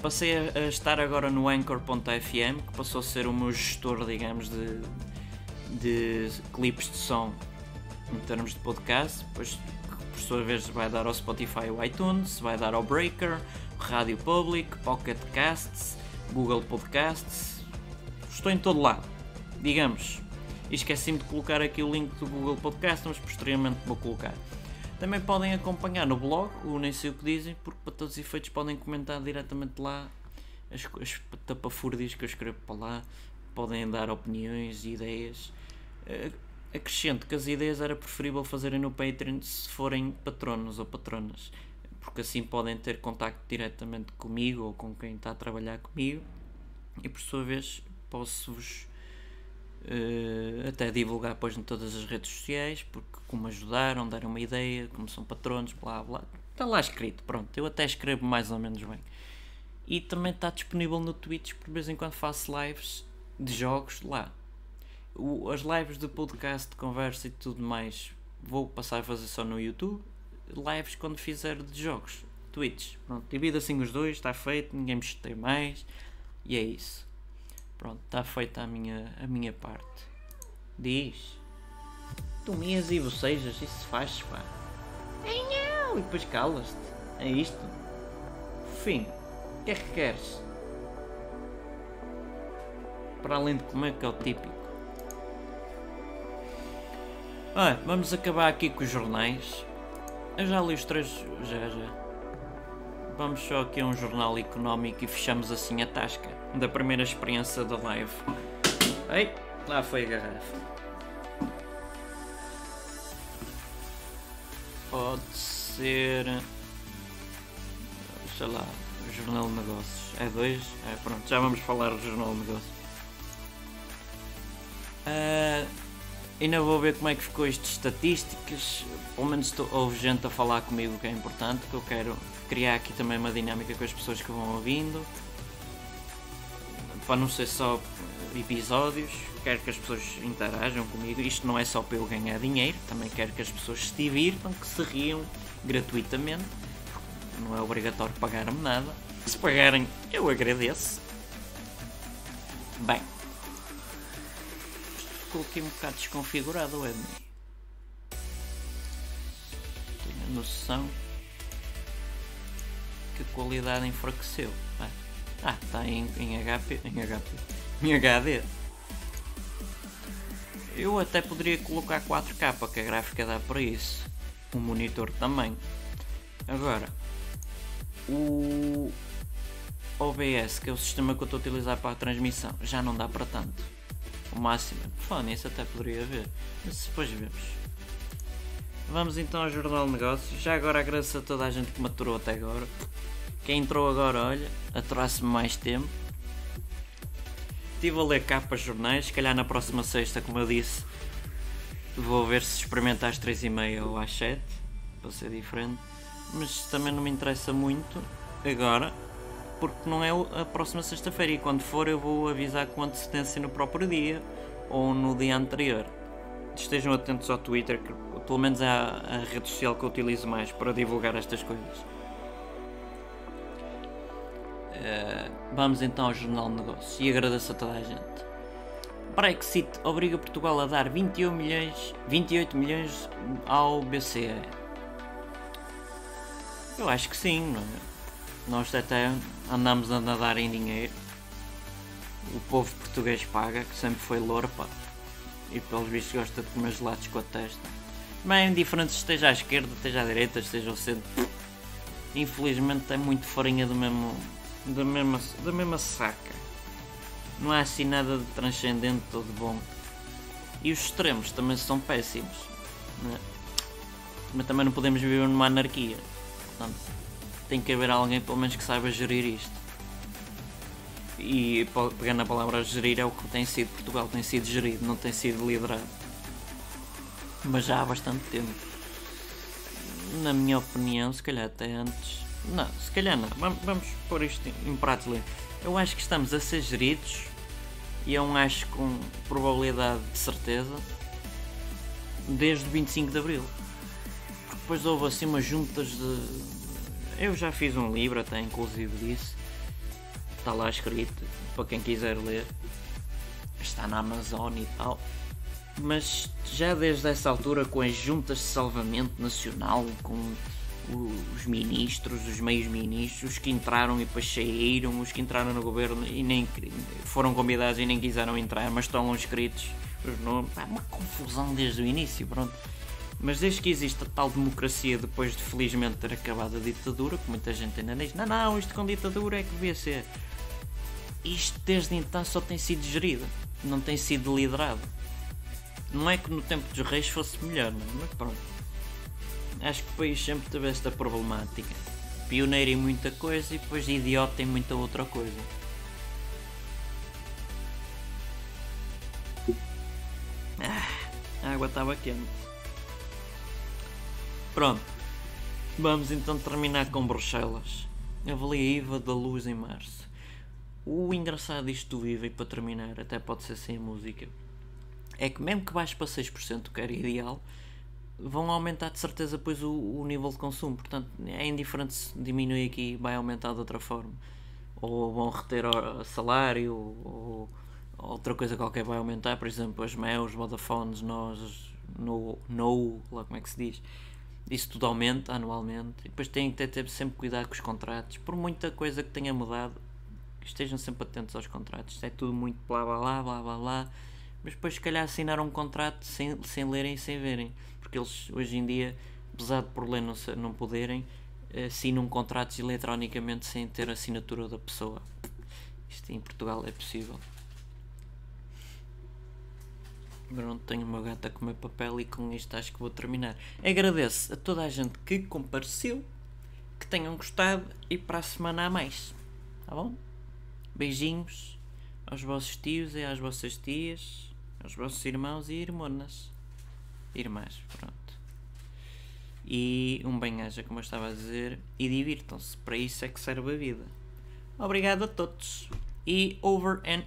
[SPEAKER 1] Passei a, estar agora no Anchor.fm, que passou a ser o meu gestor, digamos, de, de clipes de som em termos de podcast. Depois por sua vez vai dar ao Spotify o iTunes, vai dar ao Breaker, Rádio Public, Pocket Casts, Google Podcasts, estou em todo lado, digamos. E esqueci-me de colocar aqui o link do Google Podcast, mas posteriormente vou colocar. Também podem acompanhar no blog, o Nem Sei O Que Dizem, porque para todos os efeitos podem comentar diretamente lá as, as tapafúrdias que eu escrevo para lá, podem dar opiniões e ideias. Acrescento que as ideias era preferível fazerem no Patreon se forem patronos ou patronas, porque assim podem ter contacto diretamente comigo ou com quem está a trabalhar comigo e por sua vez posso-vos uh, até divulgar depois em todas as redes sociais, porque como ajudaram, deram uma ideia, como são patronos, blá blá. Está lá escrito, pronto, eu até escrevo mais ou menos bem. E também está disponível no Twitch, por vez em quando faço lives de jogos lá o, as lives de podcast, de conversa e tudo mais vou passar a fazer só no YouTube. Lives quando fizer de jogos, Twitch. Pronto, divido assim os dois, está feito, ninguém me chateia mais. E é isso. Pronto, está feita a minha, a minha parte. Diz. Tu minhas e bocejas, isso faz, pá. Ei, não! E depois calas-te. É isto. Fim. O que é que queres? Para além de comer, que é o típico. Ah, vamos acabar aqui com os jornais. Eu já li os três. Já, já. vamos só aqui a um jornal económico e fechamos assim a tasca da primeira experiência da live. Ei, lá foi a garrafa. Pode ser. Sei lá, Jornal de Negócios. É dois? É, pronto, já vamos falar do Jornal de Negócios. Uh, ainda vou ver como é que ficou isto de estatísticas. Pelo menos houve gente a falar comigo que é importante, que eu quero criar aqui também uma dinâmica com as pessoas que vão ouvindo. Para não ser só episódios, quero que as pessoas interajam comigo. Isto não é só para eu ganhar dinheiro, também quero que as pessoas se divirtam, que se riam gratuitamente. Não é obrigatório pagar-me nada. Se pagarem, eu agradeço. Bem, aqui um bocado desconfigurado, Edney. Tenho a noção que a qualidade enfraqueceu. Ah, está em, em HP, em HP, em HD. Eu até poderia colocar 4K, que a gráfica dá para isso. O monitor também. Agora, o OBS, que é o sistema que eu estou a utilizar para a transmissão, já não dá para tanto o máximo. Fala nisso até poderia ver, mas depois vemos. Vamos então ao Jornal de Negócios. Já agora agradeço a toda a gente que maturou até agora. Quem entrou agora, olha, aturar-se mais tempo. Estive a ler capas jornais, se calhar na próxima sexta, como eu disse, vou ver se experimentar às 3h30 ou às 7 para ser diferente. Mas também não me interessa muito agora, porque não é a próxima sexta-feira e quando for eu vou avisar com antecedência no próprio dia ou no dia anterior. Estejam atentos ao Twitter, que pelo menos é a, a rede social que eu utilizo mais para divulgar estas coisas. Uh, vamos então ao Jornal de Negócios e agradeço a toda a gente. Brexit obriga Portugal a dar 21 milhões, 28 milhões ao BCE. Eu acho que sim, não é? Nós até andamos a nadar em dinheiro. O povo português paga, que sempre foi lorpa. E pelos vistos gosta de comer gelados com a testa. Mas é indiferente se esteja à esquerda, esteja à direita, esteja ao centro. Infelizmente é muito farinha do mesmo, da, mesma, da mesma saca. Não há assim nada de transcendente ou de bom. E os extremos também são péssimos. É? Mas também não podemos viver numa anarquia. Portanto, tem que haver alguém pelo menos que saiba gerir isto. E pegando a palavra gerir é o que tem sido Portugal, tem sido gerido, não tem sido liderado. Mas já há bastante tempo. Na minha opinião, se calhar até antes. Não, se calhar não. Vamos, vamos pôr isto em prato limpo. Eu acho que estamos a ser geridos e é um acho com probabilidade de certeza desde o 25 de Abril. Porque depois houve assim umas juntas de eu já fiz um livro até inclusive disso. Está lá escrito para quem quiser ler. Está na Amazon e tal. Mas já desde essa altura com as juntas de salvamento nacional, com os ministros, os meios ministros, os que entraram e depois saíram, os que entraram no governo e nem foram convidados e nem quiseram entrar, mas estão escritos os nomes. É uma confusão desde o início, pronto. Mas desde que existe a tal democracia depois de felizmente ter acabado a ditadura, que muita gente ainda diz, não, não, isto com ditadura é que devia ser. Isto desde então só tem sido gerido, não tem sido liderado. Não é que no tempo dos reis fosse melhor, mas pronto. Acho que o país sempre teve esta problemática. Pioneiro em muita coisa e depois idiota em muita outra coisa. Ah, a água estava quente. Pronto. Vamos então terminar com Bruxelas. Avalie a IVA da luz em março. O engraçado disto do IVA, e para terminar, até pode ser sem a música, é que mesmo que baixe para 6%, que era ideal, vão aumentar de certeza depois o, o, nível de consumo. Portanto, é indiferente se diminui aqui, vai aumentar de outra forma. Ou vão reter salário, ou outra coisa qualquer vai aumentar. Por exemplo, as MEUs, Vodafones, nós, no, no, lá como é que se diz isso tudo aumenta anualmente. E depois têm que ter sempre cuidado com os contratos. Por muita coisa que tenha mudado, estejam sempre atentos aos contratos. É tudo muito blá blá blá blá blá blá. Mas depois, se calhar, assinaram um contrato sem, sem lerem e sem verem. Porque eles, hoje em dia, apesar de por ler não, não poderem, assinam contratos eletronicamente sem ter a assinatura da pessoa. Isto em Portugal é possível. Pronto, tenho uma gata a comer papel e com isto acho que vou terminar. Agradeço a toda a gente que compareceu, que tenham gostado e para a semana a mais. Tá bom? Beijinhos aos vossos tios e às vossas tias, aos vossos irmãos e irmãs. Irmãs, pronto. E um bem-aja, como eu estava a dizer, e divirtam-se. Para isso é que serve a vida. Obrigado a todos. E over and